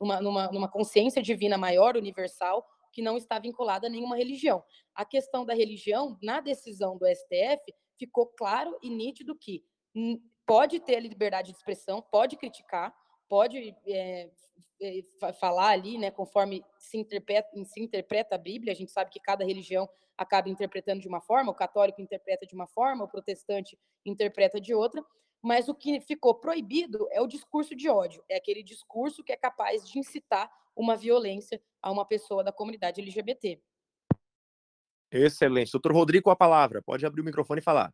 numa, numa, numa consciência divina maior, universal, que não está vinculada a nenhuma religião. A questão da religião, na decisão do STF, ficou claro e nítido que pode ter liberdade de expressão, pode criticar, pode é, é, falar ali, né, conforme se interpreta, se interpreta a Bíblia. A gente sabe que cada religião acaba interpretando de uma forma, o católico interpreta de uma forma, o protestante interpreta de outra. Mas o que ficou proibido é o discurso de ódio, é aquele discurso que é capaz de incitar uma violência a uma pessoa da comunidade LGBT. Excelente. Doutor Rodrigo, com a palavra. Pode abrir o microfone e falar.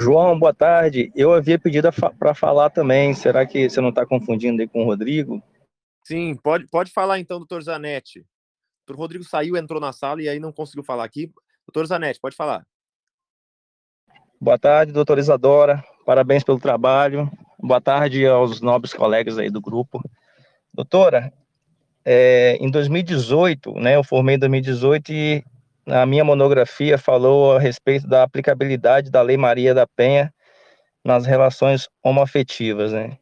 João, boa tarde. Eu havia pedido para falar também. Será que você não está confundindo aí com o Rodrigo? Sim, pode, pode falar então, doutor Zanetti. O Rodrigo saiu, entrou na sala e aí não conseguiu falar aqui. Doutor Zanetti, pode falar. Boa tarde, doutora Isadora. Parabéns pelo trabalho. Boa tarde aos nobres colegas aí do grupo. Doutora, é, em 2018, né, eu formei em 2018 e a minha monografia falou a respeito da aplicabilidade da Lei Maria da Penha nas relações homoafetivas, né?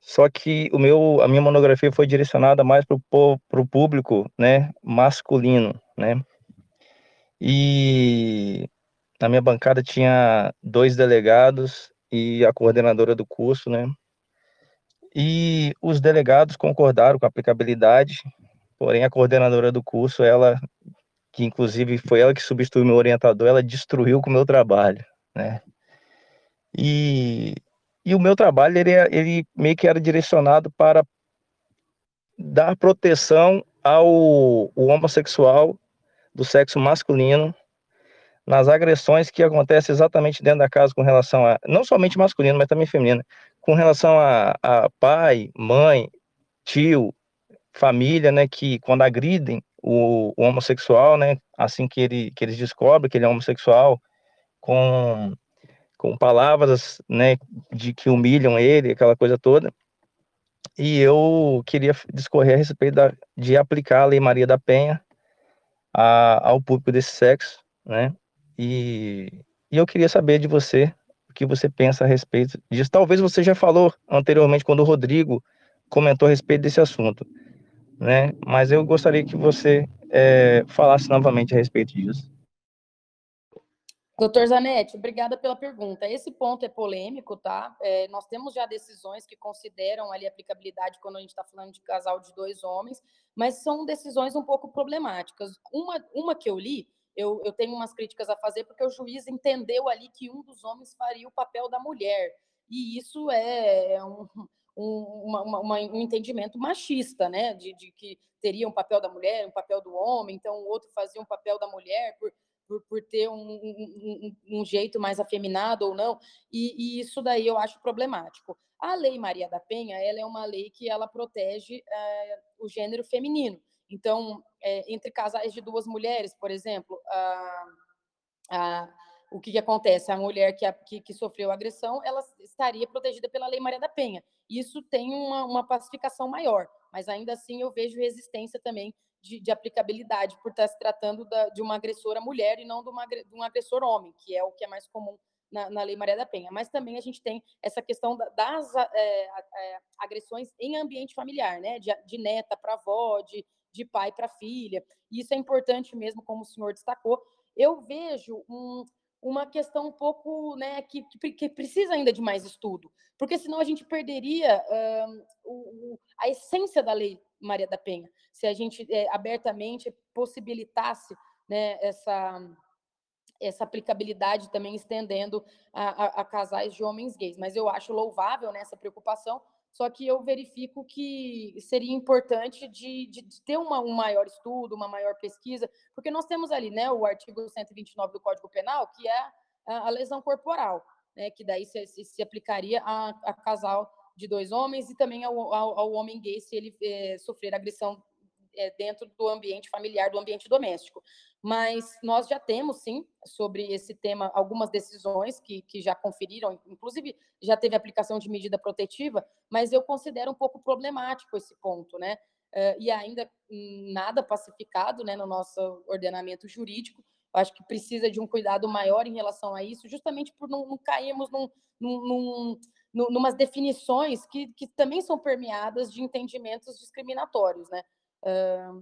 Só que o meu, a minha monografia foi direcionada mais para o público, né, masculino, né? E na minha bancada tinha dois delegados e a coordenadora do curso, né? E os delegados concordaram com a aplicabilidade, porém a coordenadora do curso, ela que inclusive foi ela que substituiu meu orientador, ela destruiu com o meu trabalho, né? E, e o meu trabalho, ele, ele meio que era direcionado para dar proteção ao homossexual do sexo masculino nas agressões que acontecem exatamente dentro da casa com relação a, não somente masculino, mas também feminino, com relação a, a pai, mãe, tio, família, né, que quando agridem o, o, homossexual, né, assim que, ele, que eles descobrem que ele é homossexual, com, com palavras, né, de que humilham ele, aquela coisa toda. E eu queria discorrer a respeito da, de aplicar a Lei Maria da Penha a, ao público desse sexo, né, e, e eu queria saber de você o que você pensa a respeito disso. Talvez você já falou anteriormente quando o Rodrigo comentou a respeito desse assunto né? Mas eu gostaria que você é, falasse novamente a respeito disso. Doutor Zanetti, obrigada pela pergunta. Esse ponto é polêmico, tá? É, nós temos já decisões que consideram ali aplicabilidade quando a gente está falando de casal de dois homens, mas são decisões um pouco problemáticas. Uma, uma que eu li, eu, eu tenho umas críticas a fazer, porque o juiz entendeu ali que um dos homens faria o papel da mulher. E isso é um, um, uma, uma, um entendimento machista, né? De, de, que teria um papel da mulher, um papel do homem, então o outro fazia um papel da mulher por, por, por ter um, um, um, jeito mais afeminado ou não, e, e, isso daí eu acho problemático. A Lei Maria da Penha, ela é uma lei que ela protege é, o gênero feminino. Então, é, entre casais de duas mulheres, por exemplo, a, a o que, que, acontece? A mulher que, a, que, que, sofreu agressão, ela estaria protegida pela Lei Maria da Penha. Isso tem uma, uma pacificação maior, mas ainda assim eu vejo resistência também de, de aplicabilidade por estar se tratando da, de uma agressora mulher e não de, uma, de, um agressor homem, que é o que é mais comum na, na, Lei Maria da Penha. Mas também a gente tem essa questão das é, é, agressões em ambiente familiar, né? De, de neta para avó, de, de pai para filha. Isso é importante mesmo, como o senhor destacou. Eu vejo um, uma questão um pouco, né, que, que, precisa ainda de mais estudo, porque senão a gente perderia o, a essência da lei Maria da Penha, se a gente é, abertamente possibilitasse né, essa, essa aplicabilidade também estendendo a, a, a, casais de homens gays. Mas eu acho louvável né, preocupação, só que eu verifico que seria importante de, de, ter uma, um maior estudo, uma maior pesquisa, porque nós temos ali né, o artigo 129 do Código Penal, que é a, a lesão corporal, né, que daí se, se, se aplicaria a, a, casal de dois homens e também ao, ao, ao homem gay se ele é, sofrer agressão é, dentro do ambiente familiar, do ambiente doméstico. Mas nós já temos, sim, sobre esse tema, algumas decisões que, que já conferiram, inclusive já teve aplicação de medida protetiva, mas eu considero um pouco problemático esse ponto, né? Uh, e ainda nada pacificado né, no nosso ordenamento jurídico. Acho que precisa de um cuidado maior em relação a isso, justamente por não, não cairmos num, num, num, numas definições que, que também são permeadas de entendimentos discriminatórios, né?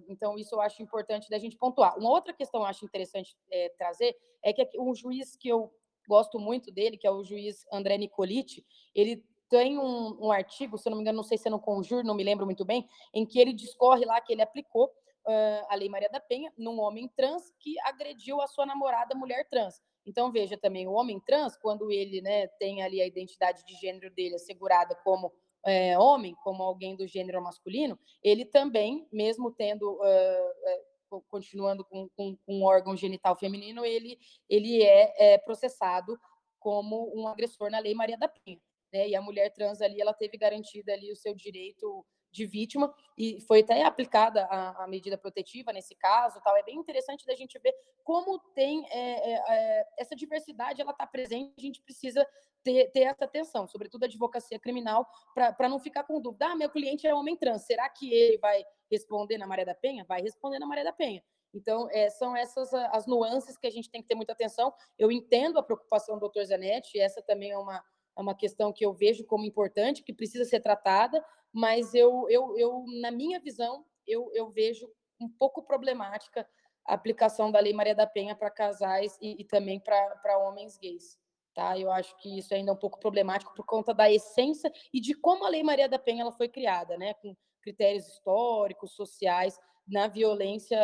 Então, isso eu acho importante da gente pontuar. Uma outra questão que eu acho interessante é, trazer é que um juiz que eu gosto muito dele, que é o juiz André Nicoliti, ele tem um, um, artigo, se eu não me engano, não sei se é no Conjur, não me lembro muito bem, em que ele discorre lá que ele aplicou uh, a Lei Maria da Penha num homem trans que agrediu a sua namorada mulher trans. Então, veja também, o homem trans, quando ele né, tem ali a identidade de gênero dele assegurada como é, homem, como alguém do gênero masculino, ele também, mesmo tendo, uh, continuando com, com, com, um órgão genital feminino, ele, ele é, é processado como um agressor na Lei Maria da Penha. Né? E a mulher trans ali, ela teve garantida ali o seu direito de vítima e foi até aplicada a, a, medida protetiva nesse caso tal. É bem interessante da gente ver como tem é, é, é essa diversidade ela está presente a gente precisa ter, ter essa atenção sobretudo a advocacia criminal para não ficar com dúvida. Ah meu cliente é homem trans será que ele vai responder na Maria da Penha? Vai responder na Maria da Penha. Então, é, são essas as nuances que a gente tem que ter muita atenção. Eu entendo a preocupação do doutor Zanetti, essa também é uma, é uma questão que eu vejo como importante, que precisa ser tratada, mas eu, eu, eu na minha visão, eu, eu vejo um pouco problemática a aplicação da Lei Maria da Penha para casais e, e também para homens gays. Tá? Eu acho que isso ainda é um pouco problemático por conta da essência e de como a Lei Maria da Penha ela foi criada, né? com critérios históricos, sociais, na violência,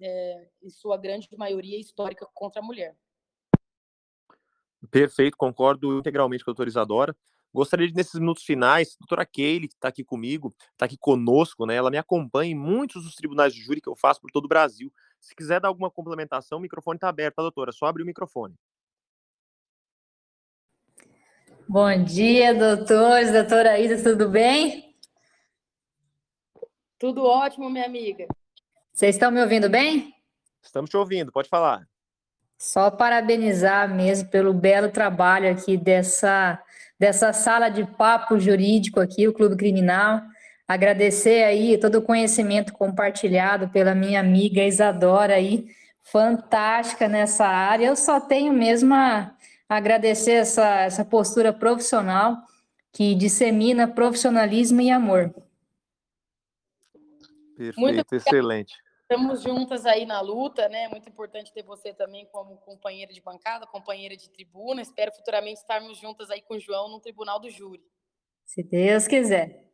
é, em sua grande maioria, histórica contra a mulher. Perfeito, concordo integralmente com a doutora. Gostaria de, nesses minutos finais, a doutora Keile, que está aqui comigo, está aqui conosco, né? Ela me acompanha em muitos dos tribunais de júri que eu faço por todo o Brasil. Se quiser dar alguma complementação, o microfone está aberto, tá, doutora? Só abre o microfone. Bom dia, doutores, doutora Isa, tudo bem? Tudo ótimo, minha amiga. Vocês estão me ouvindo bem? Estamos te ouvindo, pode falar. Só parabenizar mesmo pelo belo trabalho aqui dessa, dessa sala de papo jurídico aqui, o Clube Criminal. Agradecer aí todo o conhecimento compartilhado pela minha amiga Isadora aí, fantástica nessa área. Eu só tenho mesmo a agradecer essa, essa postura profissional que dissemina profissionalismo e amor. Perfeito, excelente. Estamos juntas aí na luta, né? Muito importante ter você também como companheira de bancada, companheira de tribuna. Espero futuramente estarmos juntas aí com o João no tribunal do júri. Se Deus quiser.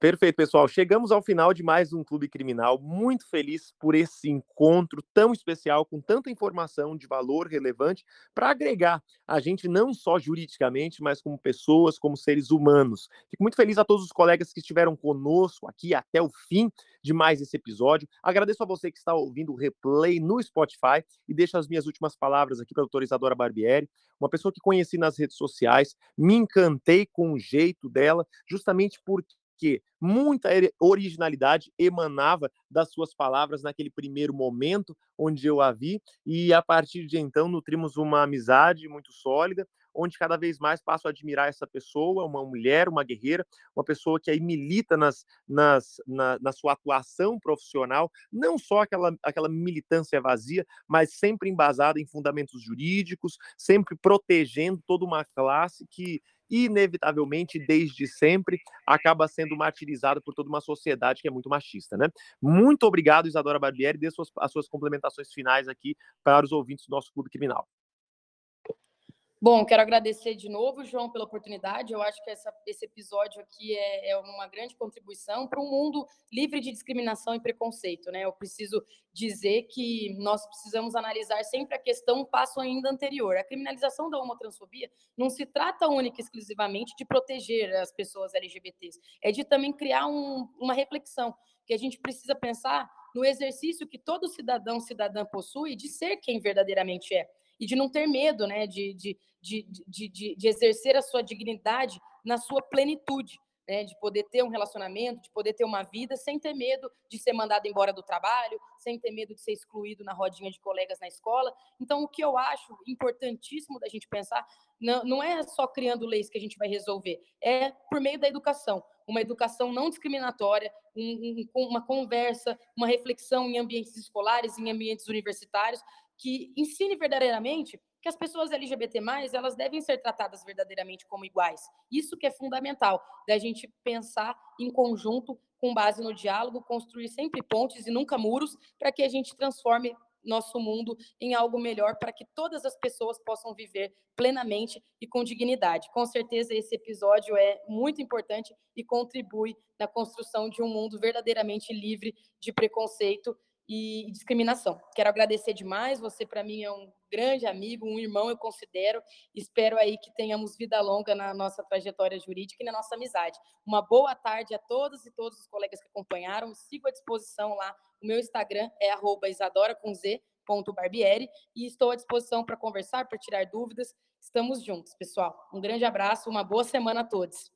Perfeito, pessoal. Chegamos ao final de mais um Clube Criminal. Muito feliz por esse encontro tão especial, com tanta informação de valor relevante para agregar a gente não só juridicamente, mas como pessoas, como seres humanos. Fico muito feliz a todos os colegas que estiveram conosco aqui até o fim de mais esse episódio. Agradeço a você que está ouvindo o replay no Spotify e deixo as minhas últimas palavras aqui para a doutora Isadora Barbieri, uma pessoa que conheci nas redes sociais, me encantei com o jeito dela, justamente porque porque muita originalidade emanava das suas palavras naquele primeiro momento onde eu a vi, e a partir de então nutrimos uma amizade muito sólida, onde cada vez mais passo a admirar essa pessoa, uma mulher, uma guerreira, uma pessoa que aí milita nas, nas, na, na sua atuação profissional, não só aquela, aquela militância vazia, mas sempre embasada em fundamentos jurídicos, sempre protegendo toda uma classe que inevitavelmente, desde sempre, acaba sendo martirizado por toda uma sociedade que é muito machista, né? Muito obrigado, Isadora Barbieri, dê suas, as suas complementações finais aqui para os ouvintes do nosso Clube Criminal. Bom, quero agradecer de novo, João, pela oportunidade. Eu acho que essa, esse episódio aqui é, é uma grande contribuição para um mundo livre de discriminação e preconceito. Né? Eu preciso dizer que nós precisamos analisar sempre a questão um passo ainda anterior. A criminalização da homotransfobia não se trata única e exclusivamente de proteger as pessoas LGBTs, é de também criar um, uma reflexão que a gente precisa pensar no exercício que todo cidadão, cidadã possui de ser quem verdadeiramente é e de não ter medo né, de, de, de, de, de, exercer a sua dignidade na sua plenitude. Né, de poder ter um relacionamento, de poder ter uma vida sem ter medo de ser mandado embora do trabalho, sem ter medo de ser excluído na rodinha de colegas na escola. Então, o que eu acho importantíssimo da gente pensar não, não é só criando leis que a gente vai resolver, é por meio da educação. Uma educação não discriminatória, um, um, uma conversa, uma reflexão em ambientes escolares, em ambientes universitários, que ensine verdadeiramente que as pessoas LGBT+, elas devem ser tratadas verdadeiramente como iguais. Isso que é fundamental, da gente pensar em conjunto, com base no diálogo, construir sempre pontes e nunca muros, para que a gente transforme nosso mundo em algo melhor para que todas as pessoas possam viver plenamente e com dignidade. Com certeza esse episódio é muito importante e contribui na construção de um mundo verdadeiramente livre de preconceito e discriminação. Quero agradecer demais, você para mim é um grande amigo, um irmão eu considero. Espero aí que tenhamos vida longa na nossa trajetória jurídica e na nossa amizade. Uma boa tarde a todos e todos os colegas que acompanharam. Sigo à disposição lá. O meu Instagram é @isadora com Z, Barbieri e estou à disposição para conversar, para tirar dúvidas. Estamos juntos, pessoal. Um grande abraço, uma boa semana a todos.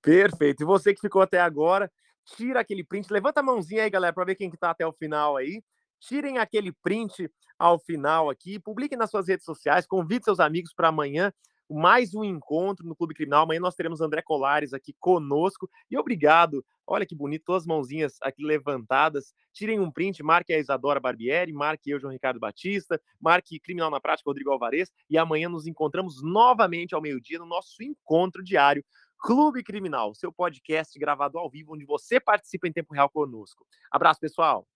Perfeito. E você que ficou até agora, tira aquele print, levanta a mãozinha aí, galera, para ver quem que tá até o final aí. Tirem aquele print ao final aqui, publiquem nas suas redes sociais, convide seus amigos para amanhã mais um encontro no Clube Criminal. Amanhã nós teremos André Colares aqui conosco. E obrigado. Olha que bonito, todas as mãozinhas aqui levantadas. Tirem um print, marque a Isadora Barbieri, marque eu, João Ricardo Batista, marque Criminal na Prática, Rodrigo Alvarez. E amanhã nos encontramos novamente ao meio-dia no nosso encontro diário Clube Criminal, seu podcast gravado ao vivo, onde você participa em tempo real conosco. Abraço, pessoal!